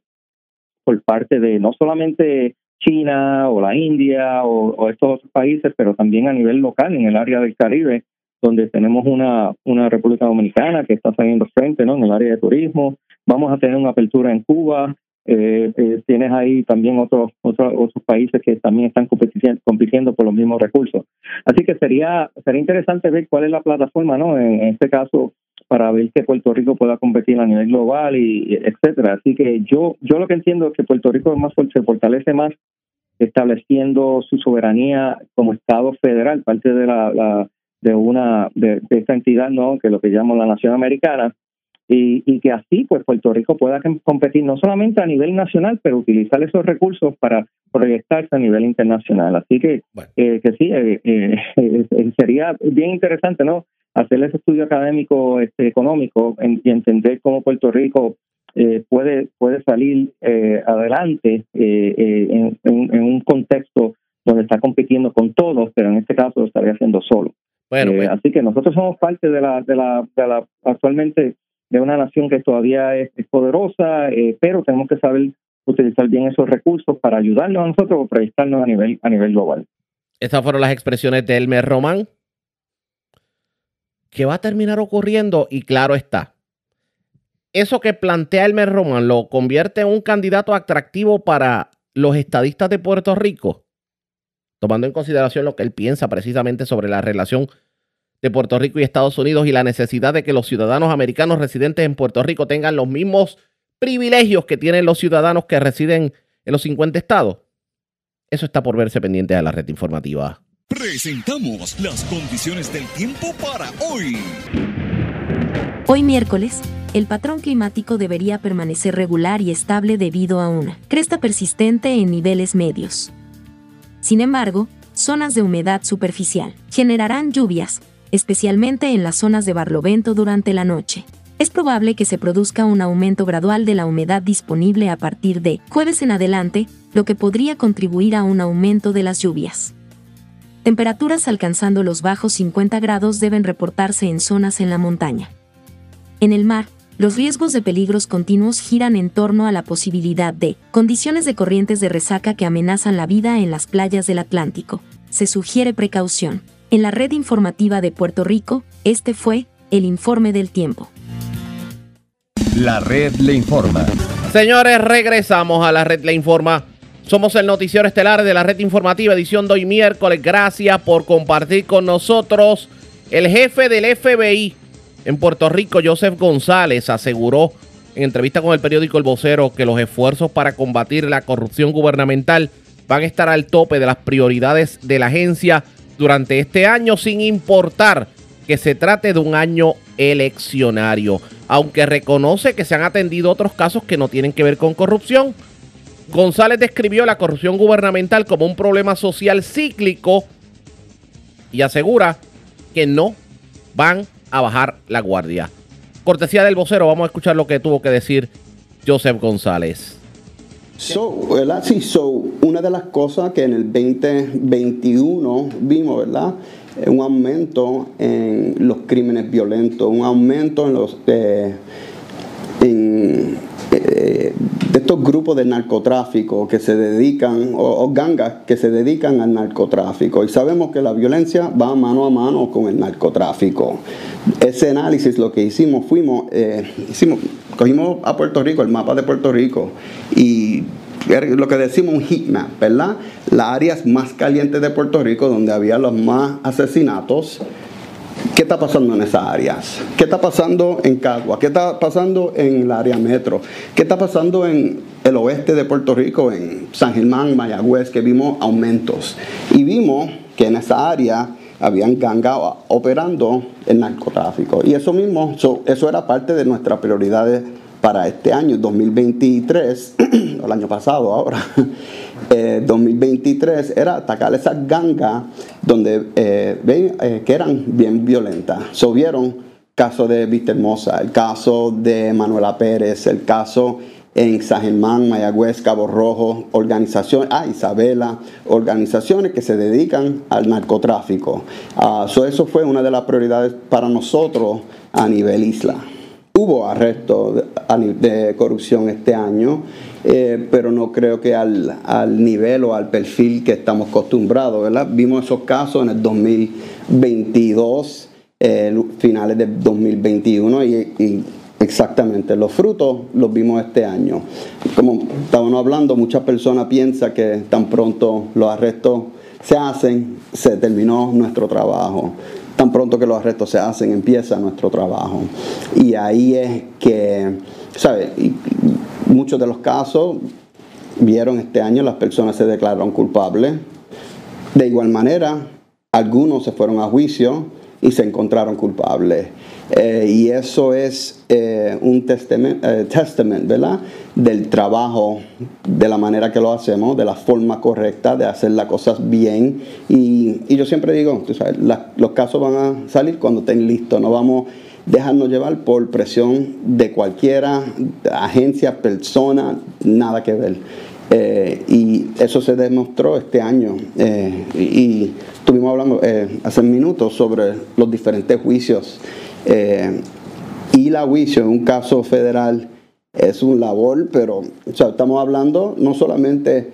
por parte de no solamente China o la India o, estos otros países, pero también a nivel local en el área del Caribe, donde tenemos una, una República Dominicana que está saliendo frente ¿no? en el área de turismo. Vamos a tener una apertura en Cuba. Eh, eh, tienes ahí también otros, otros otros países que también están compitiendo, compitiendo por los mismos recursos. Así que sería sería interesante ver cuál es la plataforma, ¿no? en este caso, para ver que Puerto Rico pueda competir a nivel global y etcétera. Así que yo yo lo que entiendo es que Puerto Rico más se fortalece más estableciendo su soberanía como Estado federal, parte de la, de una de, esta entidad, no, que es lo que llamamos la nación americana, y, y, que así pues Puerto Rico pueda competir no solamente a nivel nacional, pero utilizar esos recursos para proyectarse a nivel internacional. Así que eh, que sí, eh, eh, [LAUGHS] sería bien interesante, ¿no? Hacer ese estudio académico este, económico y entender cómo Puerto Rico eh, puede, puede salir eh, adelante eh, en, un contexto donde está compitiendo con todos, pero en este caso lo estaría haciendo solo. Bueno, pues. Así que nosotros somos parte de la, de la, de la actualmente de una nación que todavía es, poderosa, pero tenemos que saber utilizar bien esos recursos para ayudarnos a nosotros o proyectarnos a nivel, a nivel global. Estas fueron las expresiones de Elmer Román, que va a terminar ocurriendo y claro está. Eso que plantea Elmer Roman lo convierte en un candidato atractivo para los estadistas de Puerto Rico, tomando en consideración lo que él piensa precisamente sobre la relación de Puerto Rico y Estados Unidos y la necesidad de que los ciudadanos americanos residentes en Puerto Rico tengan los mismos privilegios que tienen los ciudadanos que residen en los 50 estados. Eso está por verse pendiente de la red informativa. Presentamos las condiciones del tiempo para hoy. Hoy miércoles, el patrón climático debería permanecer regular y estable debido a una cresta persistente en niveles medios. Sin embargo, zonas de humedad superficial generarán lluvias, especialmente en las zonas de Barlovento durante la noche. Es probable que se produzca un aumento gradual de la humedad disponible a partir de jueves en adelante, lo que podría contribuir a un aumento de las lluvias. Temperaturas alcanzando los bajos 50 grados deben reportarse en zonas en la montaña. En el mar, los riesgos de peligros continuos giran en torno a la posibilidad de condiciones de corrientes de resaca que amenazan la vida en las playas del Atlántico. Se sugiere precaución. En la red informativa de Puerto Rico, este fue el informe del tiempo. La red le informa. Señores, regresamos a la red le informa. Somos el noticiero estelar de la red informativa, edición de hoy miércoles. Gracias por compartir con nosotros. El jefe del FBI, en Puerto Rico, Joseph González, aseguró en entrevista con el periódico El Vocero que los esfuerzos para combatir la corrupción gubernamental van a estar al tope de las prioridades de la agencia durante este año, sin importar que se trate de un año eleccionario. Aunque reconoce que se han atendido otros casos que no tienen que ver con corrupción, González describió la corrupción gubernamental como un problema social cíclico y asegura que no van a bajar la guardia. Cortesía del vocero, vamos a escuchar lo que tuvo que decir Joseph González. Sí, una de las cosas que en el 2021 vimos, ¿verdad? Un aumento en los crímenes violentos, un aumento en los eh, eh, estos grupos de narcotráfico que se dedican, o, gangas que se dedican al narcotráfico. Y sabemos que la violencia va mano a mano con el narcotráfico. Ese análisis lo que hicimos, fuimos, eh, hicimos, cogimos a Puerto Rico, el mapa de Puerto Rico, y lo que decimos un heat map, ¿verdad? Las áreas más calientes de Puerto Rico, donde había los más asesinatos, ¿Qué está pasando en esas áreas? ¿Qué está pasando en Cagua? ¿Qué está pasando en el área metro? ¿Qué está pasando en el oeste de Puerto Rico, en San Germán, Mayagüez, que vimos aumentos? Y vimos que en esa área habían gangas operando el narcotráfico. Y eso mismo, eso era parte de nuestras prioridades para este año, 2023, [CLEARS THROAT] el año pasado ahora, 2023, eh, era atacar esas gangas donde eh, eh, que eran bien violentas. So, vieron caso de Vista Hermosa, el caso de Manuela Pérez, el caso en San Germán, Mayagüez, Cabo Rojo, organizaciones, ah, Isabela, organizaciones que se dedican al narcotráfico. Uh, eso fue una de las prioridades para nosotros a nivel isla hubo arrestos de, corrupción este año, eh, pero no creo que al, nivel o al perfil que estamos acostumbrados, ¿verdad? Vimos esos casos en el 2022, eh, finales de 2021 y, exactamente los frutos los vimos este año. Como estábamos hablando, muchas personas piensan que tan pronto los arrestos se hacen, se terminó nuestro trabajo tan pronto que los arrestos se hacen, empieza nuestro trabajo. Y ahí es que, ¿sabes? Muchos de los casos vieron este año, las personas se declararon culpables. De igual manera, algunos se fueron a juicio y se encontraron culpables. Eh, y eso es eh, un testament, eh, testament, ¿verdad? Del trabajo, de la manera que lo hacemos, de la forma correcta, de hacer las cosas bien. Y, yo siempre digo, tú sabes, los casos van a salir cuando estén listos, no vamos dejarnos llevar por presión de cualquiera, agencia, persona, nada que ver. y eso se demostró este año. y, estuvimos hablando hace minutos sobre los diferentes juicios eh, y la juicio en un caso federal es un labor, pero estamos hablando no solamente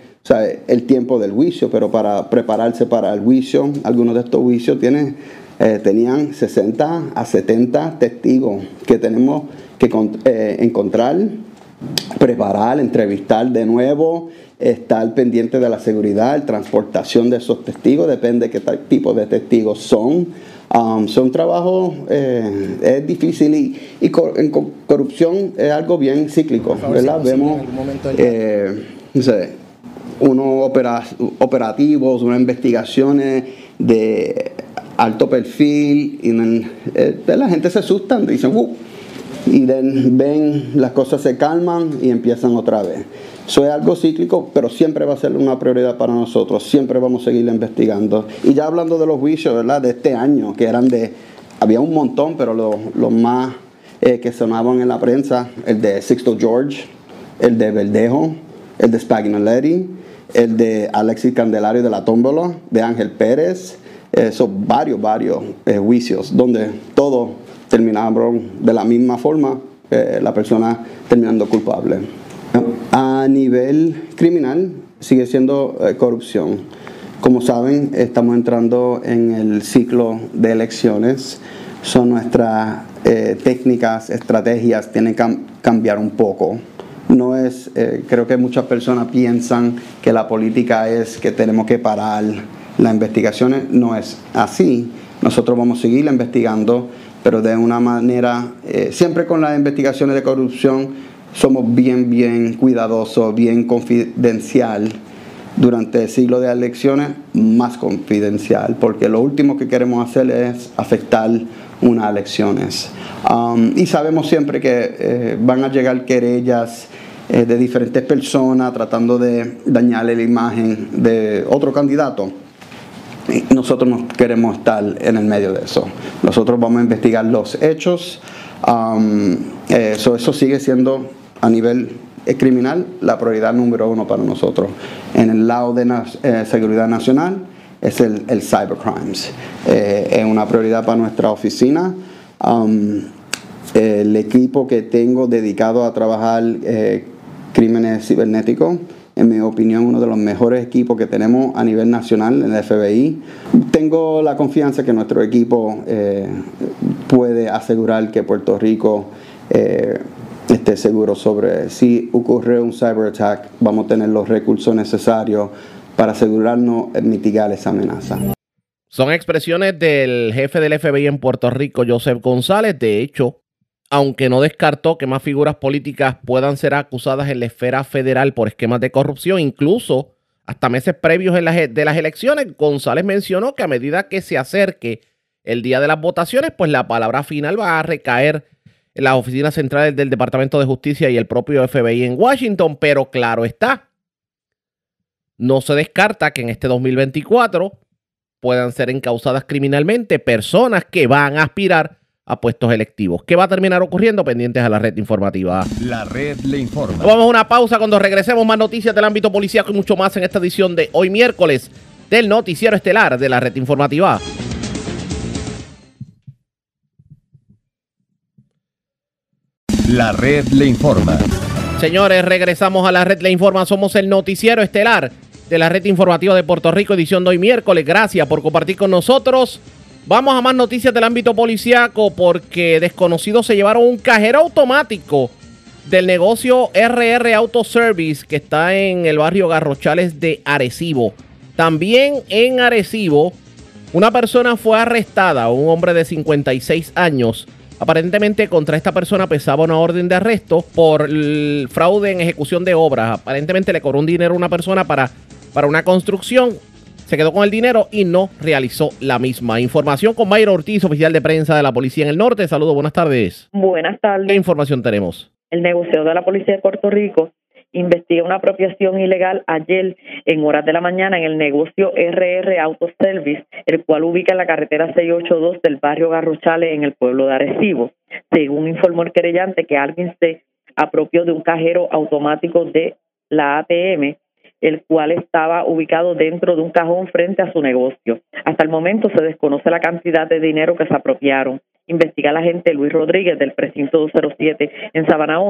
el tiempo del juicio, pero para prepararse para el juicio, algunos de estos juicios tienen, eh, tenían 60 a 70 testigos que tenemos que eh, encontrar, preparar, entrevistar de nuevo, estar pendiente de la seguridad, transportación de esos testigos, depende de qué tipo de testigos son. Um, son trabajos, eh, es difícil y, y en corrupción es algo bien cíclico, ¿verdad? Vemos eh, no sé, unos operativos, unas investigaciones de alto perfil y eh, la gente se asusta dicen, uh", y ven las cosas se calman y empiezan otra vez. Eso es algo cíclico, pero siempre va a ser una prioridad para nosotros. Siempre vamos a seguir investigando. Y ya hablando de los juicios, ¿verdad? De este año, que eran de. Había un montón, pero los más eh, que sonaban en la prensa: el de Sixto George, el de Verdejo, el de Spagnoletti, el de Alexis Candelario de la Tómbola, de Ángel Pérez. Eh, son varios, varios eh, juicios donde todos terminaron de la misma forma eh, la persona terminando culpable. A nivel criminal sigue siendo corrupción. Como saben, estamos entrando en el ciclo de elecciones. Son nuestras eh, técnicas, estrategias, tienen que cambiar un poco. No es, creo que muchas personas piensan que la política es que tenemos que parar las investigaciones. No es así. Nosotros vamos a seguir investigando pero de una manera, eh, siempre con las investigaciones de corrupción, somos bien, bien cuidadosos, bien confidencial. Durante el siglo de elecciones, más confidencial, porque lo último que queremos hacer es afectar unas elecciones. Um, y sabemos siempre que eh, van a llegar querellas eh, de diferentes personas tratando de dañarle la imagen de otro candidato nosotros no queremos estar en el medio de eso. Nosotros vamos a investigar los hechos. Um, eh, eso sigue siendo a nivel eh, criminal la prioridad número uno para nosotros. En el lado de eh, seguridad nacional es el, el cybercrimes. es una prioridad para nuestra oficina. El equipo que tengo dedicado a trabajar crímenes cibernéticos en mi opinión, uno de los mejores equipos que tenemos a nivel nacional en el FBI. Tengo la confianza que nuestro equipo eh, puede asegurar que Puerto Rico eh, esté seguro sobre si ocurre un cyber attack, vamos a tener los recursos necesarios para asegurarnos mitigar esa amenaza. Son expresiones del jefe del FBI en Puerto Rico, Joseph González. De hecho, aunque no descartó que más figuras políticas puedan ser acusadas en la esfera federal por esquemas de corrupción, incluso hasta meses previos de las elecciones, González mencionó que a medida que se acerque el día de las votaciones, pues la palabra final va a recaer en las oficinas centrales del Departamento de Justicia y el propio FBI en Washington, pero claro está, no se descarta que en este 2024 puedan ser encausadas criminalmente personas que van a aspirar a puestos electivos. ¿Qué va a terminar ocurriendo? Pendientes a la red informativa. La red le informa. Vamos a una pausa cuando regresemos más noticias del ámbito policial y mucho más en esta edición de hoy miércoles del noticiero estelar de la red informativa. La red le informa. Señores, regresamos a la red le informa. Somos el noticiero estelar de la red informativa de Puerto Rico, edición de hoy miércoles. Gracias por compartir con nosotros. Vamos a más noticias del ámbito policiaco porque desconocidos se llevaron un cajero automático del negocio RR Auto Service que está en el barrio Garrochales de Arecibo. También en Arecibo, una persona fue arrestada, un hombre de 56 años. Aparentemente contra esta persona pesaba una orden de arresto por fraude en ejecución de obras. Aparentemente le cobró un dinero a una persona para, para una construcción se quedó con el dinero y no realizó la misma. Información con Mayra Ortiz, oficial de prensa de la Policía en el Norte. Saludos, buenas tardes. Buenas tardes. ¿Qué información tenemos? El negociador de la Policía de Puerto Rico investiga una apropiación ilegal ayer en horas de la mañana en el negocio RR Auto Service, el cual ubica en la carretera 682 del barrio Garrochales en el pueblo de Arecibo. Según informó el querellante que alguien se apropió de un cajero automático de la ATM el cual estaba ubicado dentro de un cajón frente a su negocio. Hasta el momento se desconoce la cantidad de dinero que se apropiaron. Investiga la agente Luis Rodríguez del precinto 207 en Sabana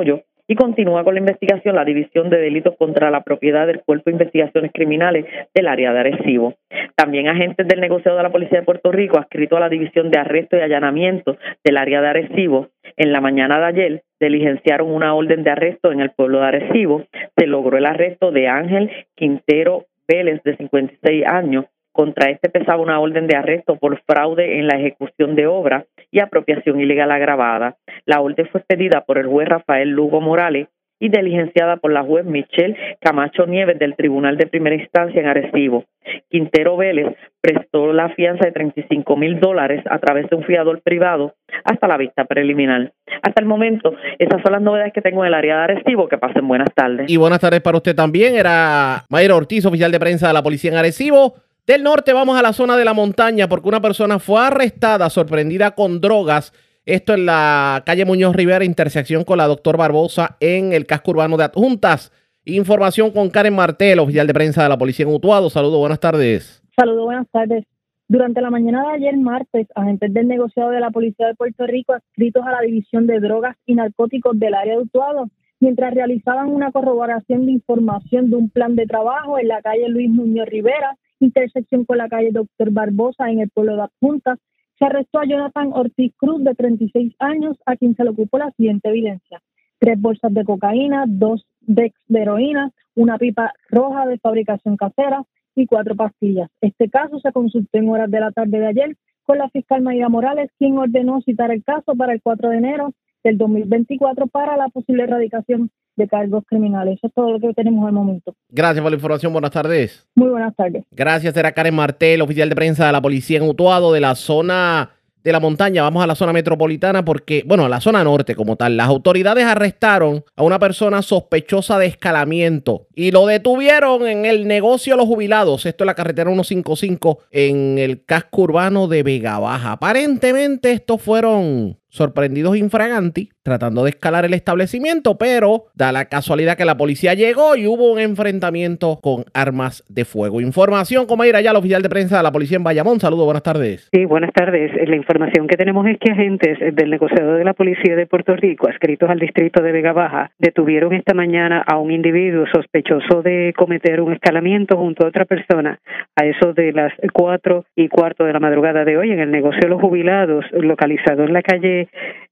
y continúa con la investigación la División de Delitos contra la Propiedad del Cuerpo de Investigaciones Criminales del área de Arecibo. También agentes del negociado de la Policía de Puerto Rico, adscrito a la División de Arresto y Allanamiento del área de Arecibo, en la mañana de ayer diligenciaron una orden de arresto en el pueblo de Arecibo. Se logró el arresto de Ángel Quintero Vélez, de 56 años, contra este pesaba una orden de arresto por fraude en la ejecución de obra y apropiación ilegal agravada. La orden fue expedida por el juez Rafael Lugo Morales y diligenciada por la juez Michelle Camacho Nieves del Tribunal de Primera Instancia en Arecibo. Quintero Vélez prestó la fianza de 35 mil dólares a través de un fiador privado hasta la vista preliminar. Hasta el momento, esas son las novedades que tengo en el área de Arecibo. Que pasen buenas tardes. Y buenas tardes para usted también. Era Mayra Ortiz, oficial de prensa de la policía en Arecibo. Del norte vamos a la zona de la montaña porque una persona fue arrestada sorprendida con drogas. Esto en la calle Muñoz Rivera, intersección con la doctor Barbosa en el casco urbano de Adjuntas. Información con Karen Martel, oficial de prensa de la policía en Utuado. Saludos, buenas tardes. Saludos, buenas tardes. Durante la mañana de ayer martes, agentes del negociado de la Policía de Puerto Rico adscritos a la División de Drogas y Narcóticos del área de Utuado, mientras realizaban una corroboración de información de un plan de trabajo en la calle Luis Muñoz Rivera, intersección con la calle Doctor Barbosa en el pueblo de Adjuntas, se arrestó a Jonathan Ortiz Cruz, de 36 años, a quien se le ocupó la siguiente evidencia. Tres bolsas de cocaína, dos decks de heroína, una pipa roja de fabricación casera y cuatro pastillas. Este caso se consultó en horas de la tarde de ayer con la fiscal Mayra Morales, quien ordenó citar el caso para el 4 de enero del 2024 para la posible erradicación de cargos criminales. Eso es todo lo que tenemos al momento. Gracias por la información. Buenas tardes. Muy buenas tardes. Gracias. Era Karen Martel, oficial de prensa de la policía en Utuado, de la zona de la montaña. Vamos a la zona metropolitana porque, bueno, a la zona norte como tal. Las autoridades arrestaron a una persona sospechosa de escalamiento y lo detuvieron en el negocio de los jubilados. Esto es la carretera 155 en el casco urbano de Vega Baja. Aparentemente estos fueron sorprendidos infraganti tratando de escalar el establecimiento, pero da la casualidad que la policía llegó y hubo un enfrentamiento con armas de fuego. Información, como ir allá al oficial de prensa de la policía en Bayamón. Saludos, buenas tardes. Sí, buenas tardes. La información que tenemos es que agentes del negociador de la policía de Puerto Rico, adscritos al distrito de Vega Baja, detuvieron esta mañana a un individuo sospechoso de cometer un escalamiento junto a otra persona a eso de las cuatro y cuarto de la madrugada de hoy en el negocio de los jubilados, localizado en la calle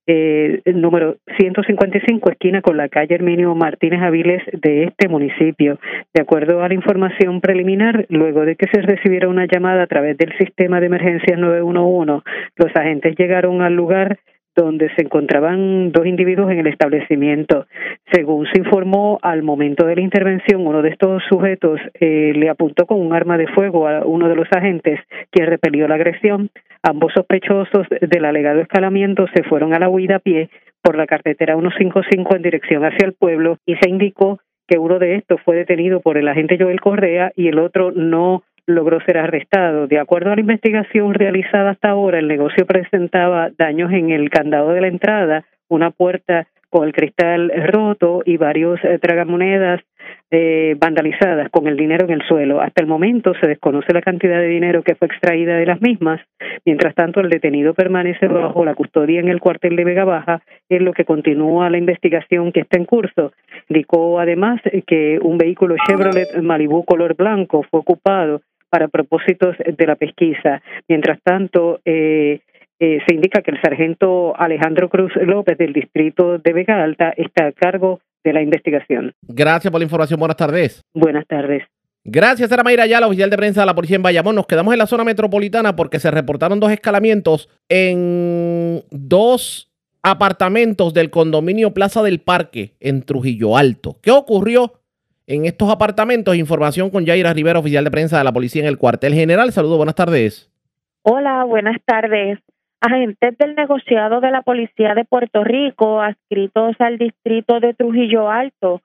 eh, número 155, esquina con la calle Herminio Martínez Aviles de este municipio. De acuerdo a la información preliminar, luego de que se recibiera una llamada a través del sistema de emergencias 911, los agentes llegaron al lugar donde se encontraban dos individuos en el establecimiento. Según se informó, al momento de la intervención, uno de estos sujetos eh, le apuntó con un arma de fuego a uno de los agentes, quien repelió la agresión. Ambos sospechosos del alegado escalamiento se fueron a la huida a pie por la carretera 155 en dirección hacia el pueblo y se indicó que uno de estos fue detenido por el agente Joel Correa y el otro no logró ser arrestado. De acuerdo a la investigación realizada hasta ahora, el negocio presentaba daños en el candado de la entrada, una puerta con el cristal roto y varios eh, tragamonedas eh, vandalizadas con el dinero en el suelo. Hasta el momento se desconoce la cantidad de dinero que fue extraída de las mismas. Mientras tanto, el detenido permanece bajo la custodia en el cuartel de Vega Baja, en lo que continúa la investigación que está en curso. Indicó además que un vehículo Chevrolet Malibu color blanco fue ocupado para propósitos de la pesquisa. Mientras tanto, eh, eh, se indica que el sargento Alejandro Cruz López del distrito de Vega Alta está a cargo de la investigación. Gracias por la información. Buenas tardes. Buenas tardes. Gracias, era Mayra la oficial de prensa de la policía en Bayamón. Nos quedamos en la zona metropolitana porque se reportaron dos escalamientos en dos apartamentos del condominio Plaza del Parque en Trujillo Alto. ¿Qué ocurrió? En estos apartamentos. Información con Yaira Rivera, oficial de prensa de la policía en el cuartel general. Saludos, buenas tardes. Hola, buenas tardes. Agentes del negociado de la Policía de Puerto Rico, adscritos al distrito de Trujillo Alto,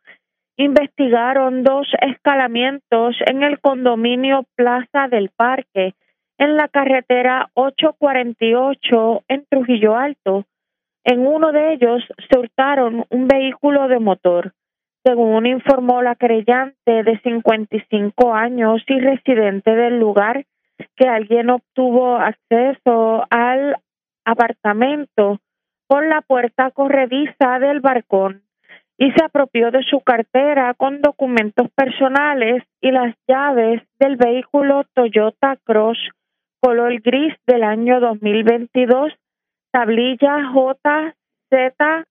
investigaron dos escalamientos en el condominio Plaza del Parque, en la carretera 848 en Trujillo Alto. En uno de ellos se hurtaron un vehículo de motor según informó la creyente de 55 años y residente del lugar, que alguien obtuvo acceso al apartamento por la puerta corrediza del balcón y se apropió de su cartera con documentos personales y las llaves del vehículo Toyota Cross color gris del año 2022, tablilla JZF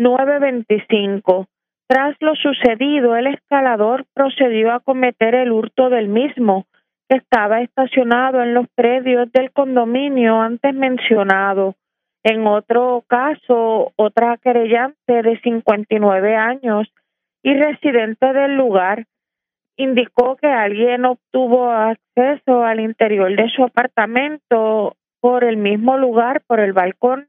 925. Tras lo sucedido, el escalador procedió a cometer el hurto del mismo, que estaba estacionado en los predios del condominio antes mencionado. En otro caso, otra querellante de 59 años y residente del lugar indicó que alguien obtuvo acceso al interior de su apartamento por el mismo lugar, por el balcón,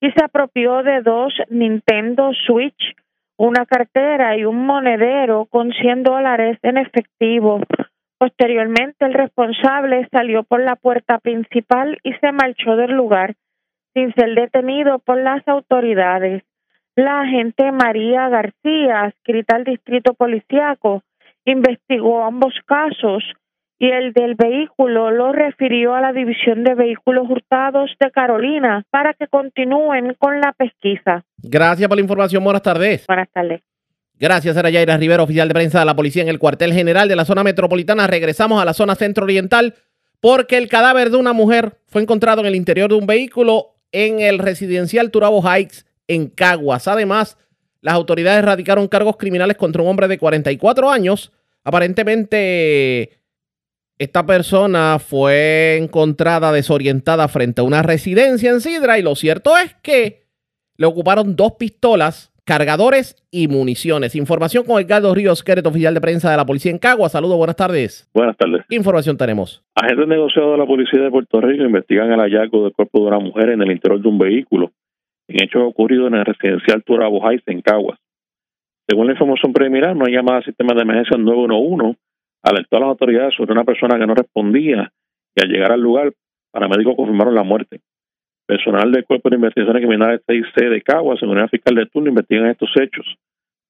y se apropió de dos Nintendo Switch, una cartera y un monedero con 100 dólares en efectivo. Posteriormente, el responsable salió por la puerta principal y se marchó del lugar sin ser detenido por las autoridades. La agente María García, adscrita al distrito policiaco, investigó ambos casos y el del vehículo lo refirió a la División de Vehículos Hurtados de Carolina para que continúen con la pesquisa. Gracias por la información. Buenas tardes. Buenas tardes. Gracias, era Yaira Rivera, oficial de prensa de la policía en el cuartel general de la zona metropolitana. Regresamos a la zona centro-oriental porque el cadáver de una mujer fue encontrado en el interior de un vehículo en el residencial Turabo Heights en Caguas. Además, las autoridades radicaron cargos criminales contra un hombre de 44 años. Aparentemente, esta persona fue encontrada desorientada frente a una residencia en Sidra y lo cierto es que le ocuparon dos pistolas cargadores y municiones. Información con Edgardo Ríos, que oficial de prensa de la policía en Cagua. Saludos, buenas tardes. Buenas tardes. ¿Qué información tenemos? Agentes negociados de la policía de Puerto Rico investigan el hallazgo del cuerpo de una mujer en el interior de un vehículo, en hechos ocurridos en el residencial Turabo Heights en Caguas. Según la información preliminar, no hay llamada al sistema de emergencia 911 alertó a las autoridades sobre una persona que no respondía y al llegar al lugar, paramédicos confirmaron la muerte. Personal del Cuerpo de Investigaciones Criminales 6C de Caguas, el fiscal de turno, investigan estos hechos.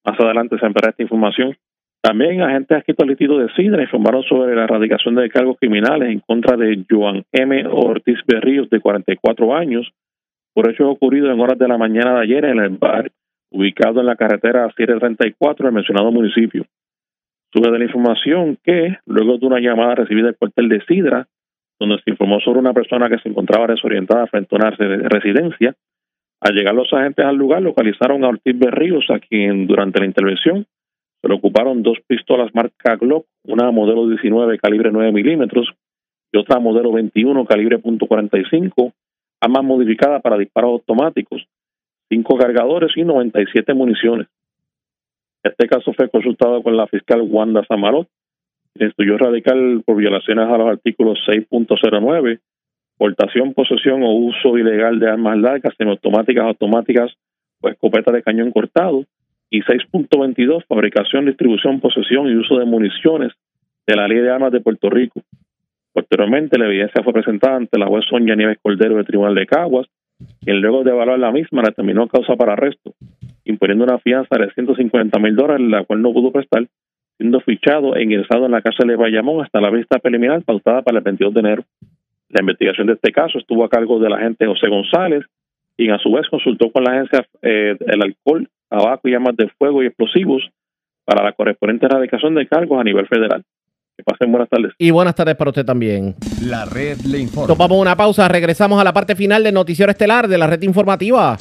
Más adelante se ampliará esta información. También agentes adscritos al distrito de Sidra informaron sobre la erradicación de cargos criminales en contra de Joan M. Ortiz Berríos, de 44 años, por hechos ocurridos en horas de la mañana de ayer en el bar ubicado en la carretera 734 del mencionado municipio. Sube de la información que, luego de una llamada recibida del cuartel de Sidra, donde se informó sobre una persona que se encontraba desorientada frente a una residencia. Al llegar los agentes al lugar, localizaron a Ortiz Berríos, a quien durante la intervención se le ocuparon dos pistolas marca Glock, una modelo 19 calibre 9 milímetros y otra modelo 21 calibre .45, ambas modificadas para disparos automáticos, cinco cargadores y 97 municiones. Este caso fue consultado con la fiscal Wanda Samarot, estudio radical por violaciones a los artículos 6.09, portación, posesión o uso ilegal de armas largas, semiautomáticas, automáticas o escopetas de cañón cortado, y 6.22, fabricación, distribución, posesión y uso de municiones de la Ley de Armas de Puerto Rico. Posteriormente, la evidencia fue presentada ante la juez Sonia Nieves Cordero del Tribunal de Caguas, quien luego de evaluar la misma determinó causa para arresto, imponiendo una fianza de 150 mil dólares, la cual no pudo prestar, siendo fichado e ingresado en la cárcel de Bayamón hasta la vista preliminar pautada para el 22 de enero. La investigación de este caso estuvo a cargo del agente José González, quien a su vez consultó con la agencia eh, el alcohol, tabaco y armas de fuego y explosivos para la correspondiente erradicación de cargos a nivel federal. Que pasen buenas tardes. Y buenas tardes para usted también. La red le informa. Tomamos una pausa, regresamos a la parte final del noticiero estelar de la red informativa.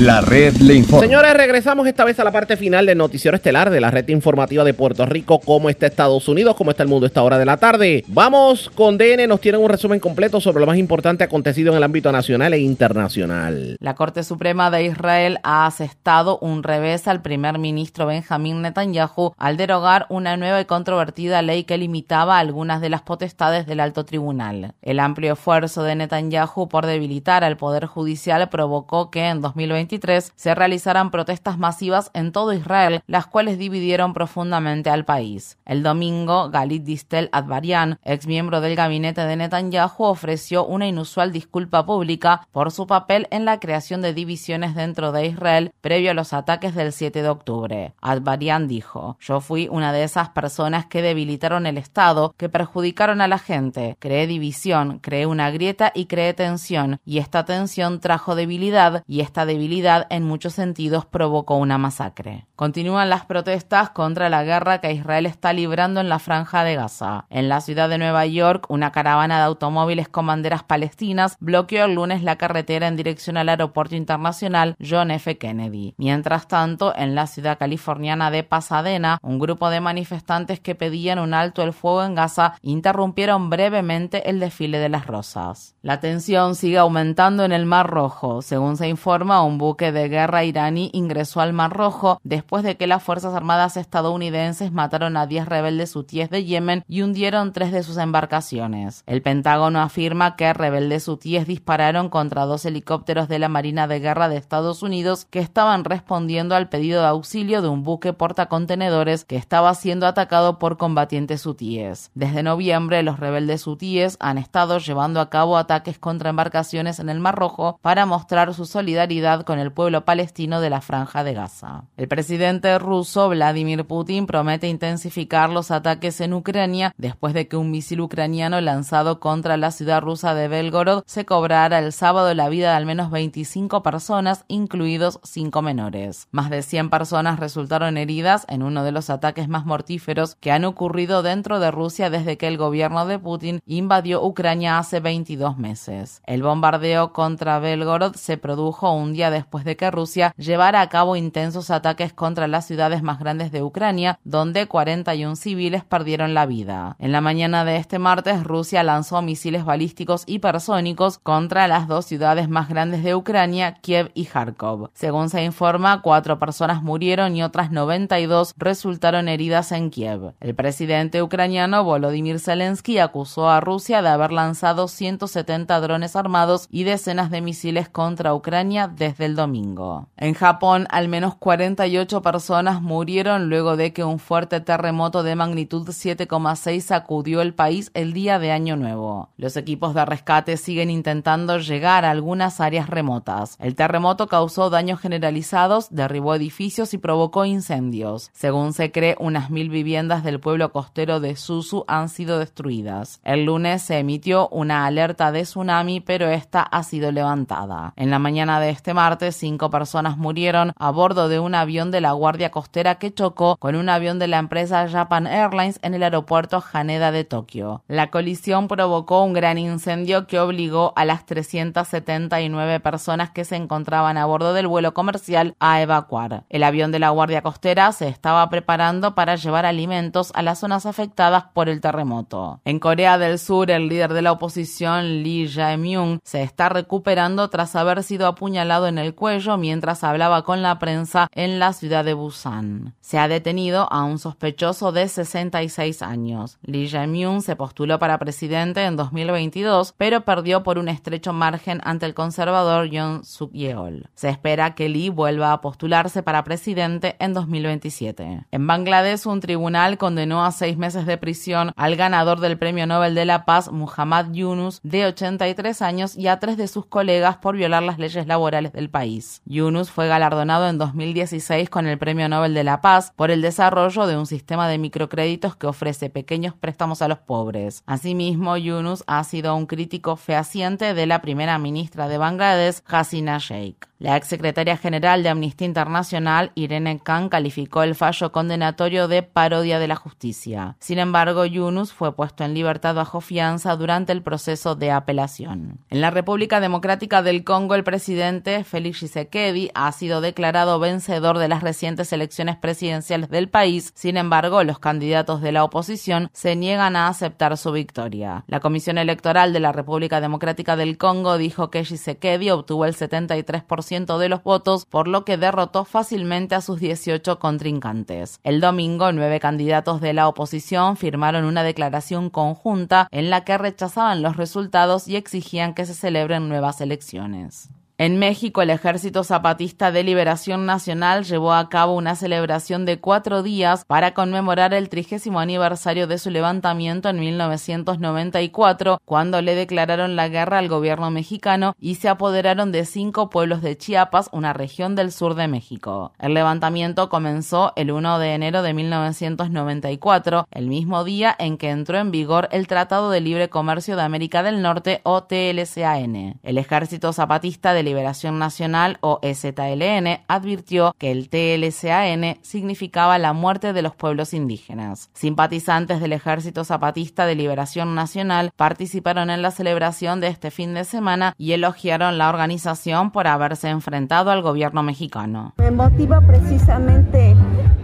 La red le informa. Señores, regresamos esta vez a la parte final del noticiero estelar de la red informativa de Puerto Rico. ¿Cómo está Estados Unidos? ¿Cómo está el mundo a esta hora de la tarde? Vamos con DN, nos tienen un resumen completo sobre lo más importante acontecido en el ámbito nacional e internacional. La Corte Suprema de Israel ha asestado un revés al primer ministro Benjamín Netanyahu al derogar una nueva y controvertida ley que limitaba algunas de las potestades del alto tribunal. El amplio esfuerzo de Netanyahu por debilitar al Poder Judicial provocó que en 2020 se realizarán protestas masivas en todo Israel, las cuales dividieron profundamente al país. El domingo, Galit Distel Advarian, ex miembro del gabinete de Netanyahu, ofreció una inusual disculpa pública por su papel en la creación de divisiones dentro de Israel previo a los ataques del 7 de octubre. Advarian dijo, yo fui una de esas personas que debilitaron el Estado, que perjudicaron a la gente, creé división, creé una grieta y creé tensión, y esta tensión trajo debilidad, y esta debilidad en muchos sentidos provocó una masacre. Continúan las protestas contra la guerra que Israel está librando en la franja de Gaza. En la ciudad de Nueva York, una caravana de automóviles con banderas palestinas bloqueó el lunes la carretera en dirección al aeropuerto internacional John F. Kennedy. Mientras tanto, en la ciudad californiana de Pasadena, un grupo de manifestantes que pedían un alto el fuego en Gaza interrumpieron brevemente el desfile de las rosas. La tensión sigue aumentando en el Mar Rojo. Según se informa, un buque de guerra iraní ingresó al Mar Rojo después de que las Fuerzas Armadas estadounidenses mataron a 10 rebeldes hutíes de Yemen y hundieron tres de sus embarcaciones. El Pentágono afirma que rebeldes hutíes dispararon contra dos helicópteros de la Marina de Guerra de Estados Unidos que estaban respondiendo al pedido de auxilio de un buque portacontenedores que estaba siendo atacado por combatientes hutíes. Desde noviembre, los rebeldes hutíes han estado llevando a cabo ataques contra embarcaciones en el Mar Rojo para mostrar su solidaridad con el pueblo palestino de la franja de Gaza. El presidente ruso Vladimir Putin promete intensificar los ataques en Ucrania después de que un misil ucraniano lanzado contra la ciudad rusa de Belgorod se cobrara el sábado la vida de al menos 25 personas, incluidos cinco menores. Más de 100 personas resultaron heridas en uno de los ataques más mortíferos que han ocurrido dentro de Rusia desde que el gobierno de Putin invadió Ucrania hace 22 meses. El bombardeo contra Belgorod se produjo un día después de que Rusia llevara a cabo intensos ataques contra las ciudades más grandes de Ucrania, donde 41 civiles perdieron la vida. En la mañana de este martes, Rusia lanzó misiles balísticos hipersónicos contra las dos ciudades más grandes de Ucrania, Kiev y Kharkov. Según se informa, cuatro personas murieron y otras 92 resultaron heridas en Kiev. El presidente ucraniano Volodymyr Zelensky acusó a Rusia de haber lanzado 170 drones armados y decenas de misiles contra Ucrania desde el domingo. En Japón, al menos 48 personas murieron luego de que un fuerte terremoto de magnitud 7,6 sacudió el país el día de Año Nuevo. Los equipos de rescate siguen intentando llegar a algunas áreas remotas. El terremoto causó daños generalizados, derribó edificios y provocó incendios. Según se cree, unas mil viviendas del pueblo costero de Susu han sido destruidas. El lunes se emitió una alerta de tsunami, pero esta ha sido levantada. En la mañana de este martes, cinco personas murieron a bordo de un avión de la Guardia Costera que chocó con un avión de la empresa Japan Airlines en el aeropuerto Haneda de Tokio. La colisión provocó un gran incendio que obligó a las 379 personas que se encontraban a bordo del vuelo comercial a evacuar. El avión de la Guardia Costera se estaba preparando para llevar alimentos a las zonas afectadas por el terremoto. En Corea del Sur, el líder de la oposición, Lee Jae-myung, se está recuperando tras haber sido apuñalado en el cuello mientras hablaba con la prensa en la ciudad de Busan. Se ha detenido a un sospechoso de 66 años. Lee Jae-myung se postuló para presidente en 2022, pero perdió por un estrecho margen ante el conservador Yoon Suk-yeol. Se espera que Lee vuelva a postularse para presidente en 2027. En Bangladesh, un tribunal condenó a seis meses de prisión al ganador del Premio Nobel de la Paz, Muhammad Yunus, de 83 años, y a tres de sus colegas por violar las leyes laborales del país. Yunus fue galardonado en 2016 con el Premio Nobel de la Paz por el desarrollo de un sistema de microcréditos que ofrece pequeños préstamos a los pobres. Asimismo, Yunus ha sido un crítico fehaciente de la primera ministra de Bangladesh, Hasina Sheikh. La exsecretaria general de Amnistía Internacional, Irene Khan, calificó el fallo condenatorio de parodia de la justicia. Sin embargo, Yunus fue puesto en libertad bajo fianza durante el proceso de apelación. En la República Democrática del Congo, el presidente Félix Tshisekedi ha sido declarado vencedor de las recientes elecciones presidenciales del país. Sin embargo, los candidatos de la oposición se niegan a aceptar su victoria. La Comisión Electoral de la República Democrática del Congo dijo que Tshisekedi obtuvo el 73% de los votos, por lo que derrotó fácilmente a sus 18 contrincantes. El domingo, nueve candidatos de la oposición firmaron una declaración conjunta en la que rechazaban los resultados y exigían que se celebren nuevas elecciones. En México, el Ejército Zapatista de Liberación Nacional llevó a cabo una celebración de cuatro días para conmemorar el trigésimo aniversario de su levantamiento en 1994, cuando le declararon la guerra al gobierno mexicano y se apoderaron de cinco pueblos de Chiapas, una región del sur de México. El levantamiento comenzó el 1 de enero de 1994, el mismo día en que entró en vigor el Tratado de Libre Comercio de América del Norte o TLCAN. El Ejército Zapatista de Liberación Nacional o EZLN advirtió que el TLCAN significaba la muerte de los pueblos indígenas. Simpatizantes del Ejército Zapatista de Liberación Nacional participaron en la celebración de este fin de semana y elogiaron la organización por haberse enfrentado al gobierno mexicano. Me motiva precisamente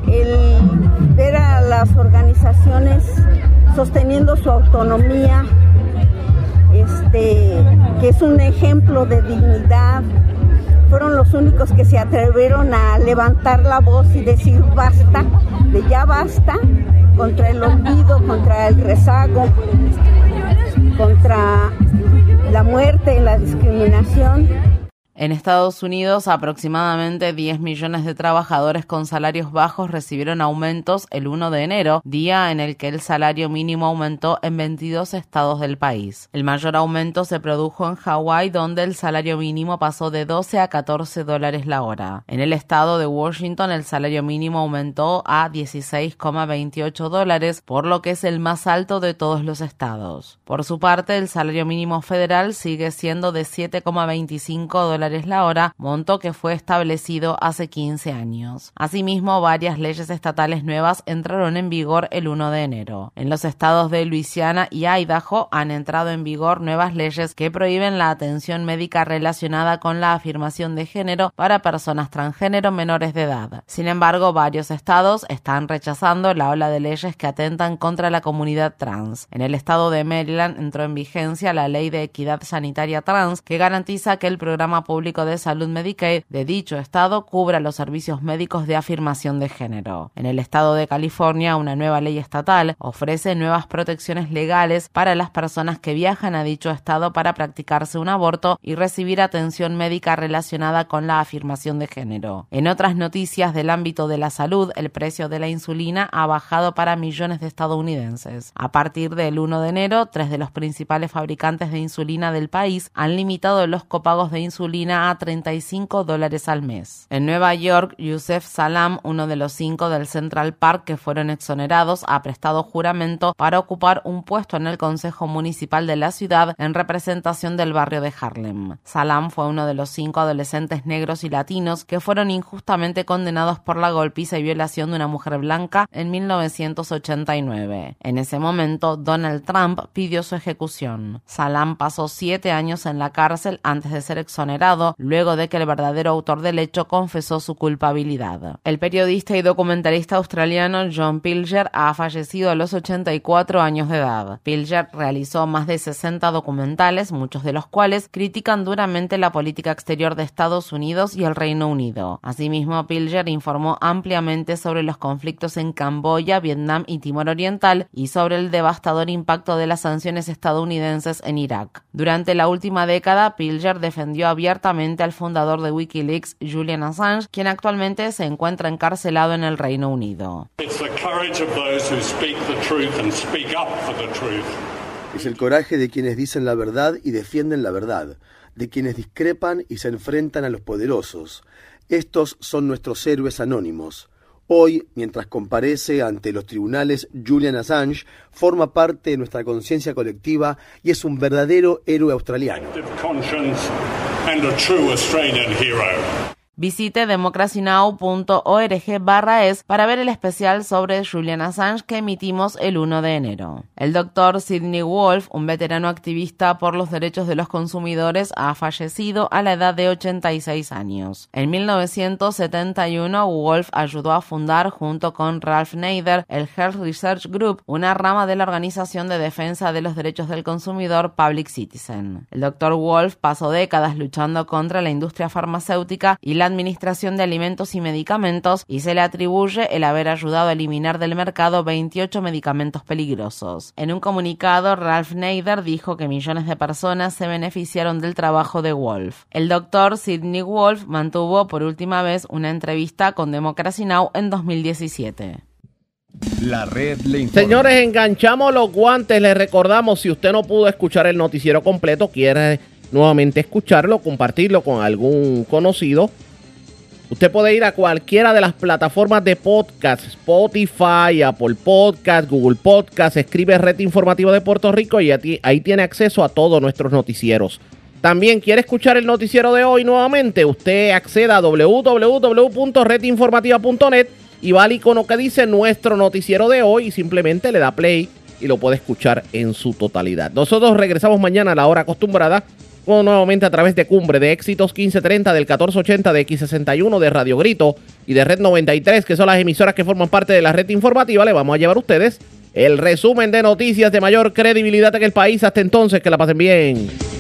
el ver a las organizaciones sosteniendo su autonomía este, que es un ejemplo de dignidad. Fueron los únicos que se atrevieron a levantar la voz y decir basta, de ya basta, contra el olvido, contra el rezago, contra la muerte la discriminación. En Estados Unidos, aproximadamente 10 millones de trabajadores con salarios bajos recibieron aumentos el 1 de enero, día en el que el salario mínimo aumentó en 22 estados del país. El mayor aumento se produjo en Hawái, donde el salario mínimo pasó de 12 a 14 dólares la hora. En el estado de Washington, el salario mínimo aumentó a 16,28 dólares, por lo que es el más alto de todos los estados. Por su parte, el salario mínimo federal sigue siendo de 7,25 dólares la hora, monto que fue establecido hace 15 años. Asimismo, varias leyes estatales nuevas entraron en vigor el 1 de enero. En los estados de Luisiana y Idaho han entrado en vigor nuevas leyes que prohíben la atención médica relacionada con la afirmación de género para personas transgénero menores de edad. Sin embargo, varios estados están rechazando la ola de leyes que atentan contra la comunidad trans. En el estado de Maryland entró en vigencia la ley de equidad sanitaria trans que garantiza que el programa público Público de Salud Medicaid de dicho estado cubra los servicios médicos de afirmación de género. En el estado de California, una nueva ley estatal ofrece nuevas protecciones legales para las personas que viajan a dicho estado para practicarse un aborto y recibir atención médica relacionada con la afirmación de género. En otras noticias del ámbito de la salud, el precio de la insulina ha bajado para millones de estadounidenses. A partir del 1 de enero, tres de los principales fabricantes de insulina del país han limitado los copagos de insulina a 35 dólares al mes. En Nueva York, Yusef Salam, uno de los cinco del Central Park que fueron exonerados, ha prestado juramento para ocupar un puesto en el Consejo Municipal de la ciudad en representación del barrio de Harlem. Salam fue uno de los cinco adolescentes negros y latinos que fueron injustamente condenados por la golpiza y violación de una mujer blanca en 1989. En ese momento, Donald Trump pidió su ejecución. Salam pasó siete años en la cárcel antes de ser exonerado luego de que el verdadero autor del hecho confesó su culpabilidad. El periodista y documentalista australiano John Pilger ha fallecido a los 84 años de edad. Pilger realizó más de 60 documentales, muchos de los cuales critican duramente la política exterior de Estados Unidos y el Reino Unido. Asimismo, Pilger informó ampliamente sobre los conflictos en Camboya, Vietnam y Timor Oriental y sobre el devastador impacto de las sanciones estadounidenses en Irak. Durante la última década, Pilger defendió abiertamente al fundador de Wikileaks, Julian Assange, quien actualmente se encuentra encarcelado en el Reino Unido. Es el coraje de quienes dicen la verdad y defienden la verdad, de quienes discrepan y se enfrentan a los poderosos. Estos son nuestros héroes anónimos. Hoy, mientras comparece ante los tribunales, Julian Assange forma parte de nuestra conciencia colectiva y es un verdadero héroe australiano. and a true Australian hero. Visite democracynow.org barra es para ver el especial sobre Julian Assange que emitimos el 1 de enero. El doctor Sidney Wolf, un veterano activista por los derechos de los consumidores, ha fallecido a la edad de 86 años. En 1971, Wolf ayudó a fundar junto con Ralph Nader el Health Research Group, una rama de la Organización de Defensa de los Derechos del Consumidor Public Citizen. El doctor Wolf pasó décadas luchando contra la industria farmacéutica y la Administración de Alimentos y Medicamentos y se le atribuye el haber ayudado a eliminar del mercado 28 medicamentos peligrosos. En un comunicado, Ralph Nader dijo que millones de personas se beneficiaron del trabajo de Wolf. El doctor Sidney Wolf mantuvo por última vez una entrevista con Democracy Now! en 2017. La red le Señores, enganchamos los guantes. Les recordamos, si usted no pudo escuchar el noticiero completo, quiere nuevamente escucharlo, compartirlo con algún conocido, Usted puede ir a cualquiera de las plataformas de podcast, Spotify, Apple Podcast, Google Podcast, escribe Red Informativa de Puerto Rico y ahí tiene acceso a todos nuestros noticieros. También quiere escuchar el noticiero de hoy nuevamente, usted acceda a www.redinformativa.net y va al icono que dice nuestro noticiero de hoy y simplemente le da play y lo puede escuchar en su totalidad. Nosotros regresamos mañana a la hora acostumbrada nuevamente a través de Cumbre de Éxitos 1530 del 1480 de X61 de Radio Grito y de Red 93, que son las emisoras que forman parte de la red informativa. Le vamos a llevar a ustedes el resumen de noticias de mayor credibilidad en el país. Hasta entonces, que la pasen bien.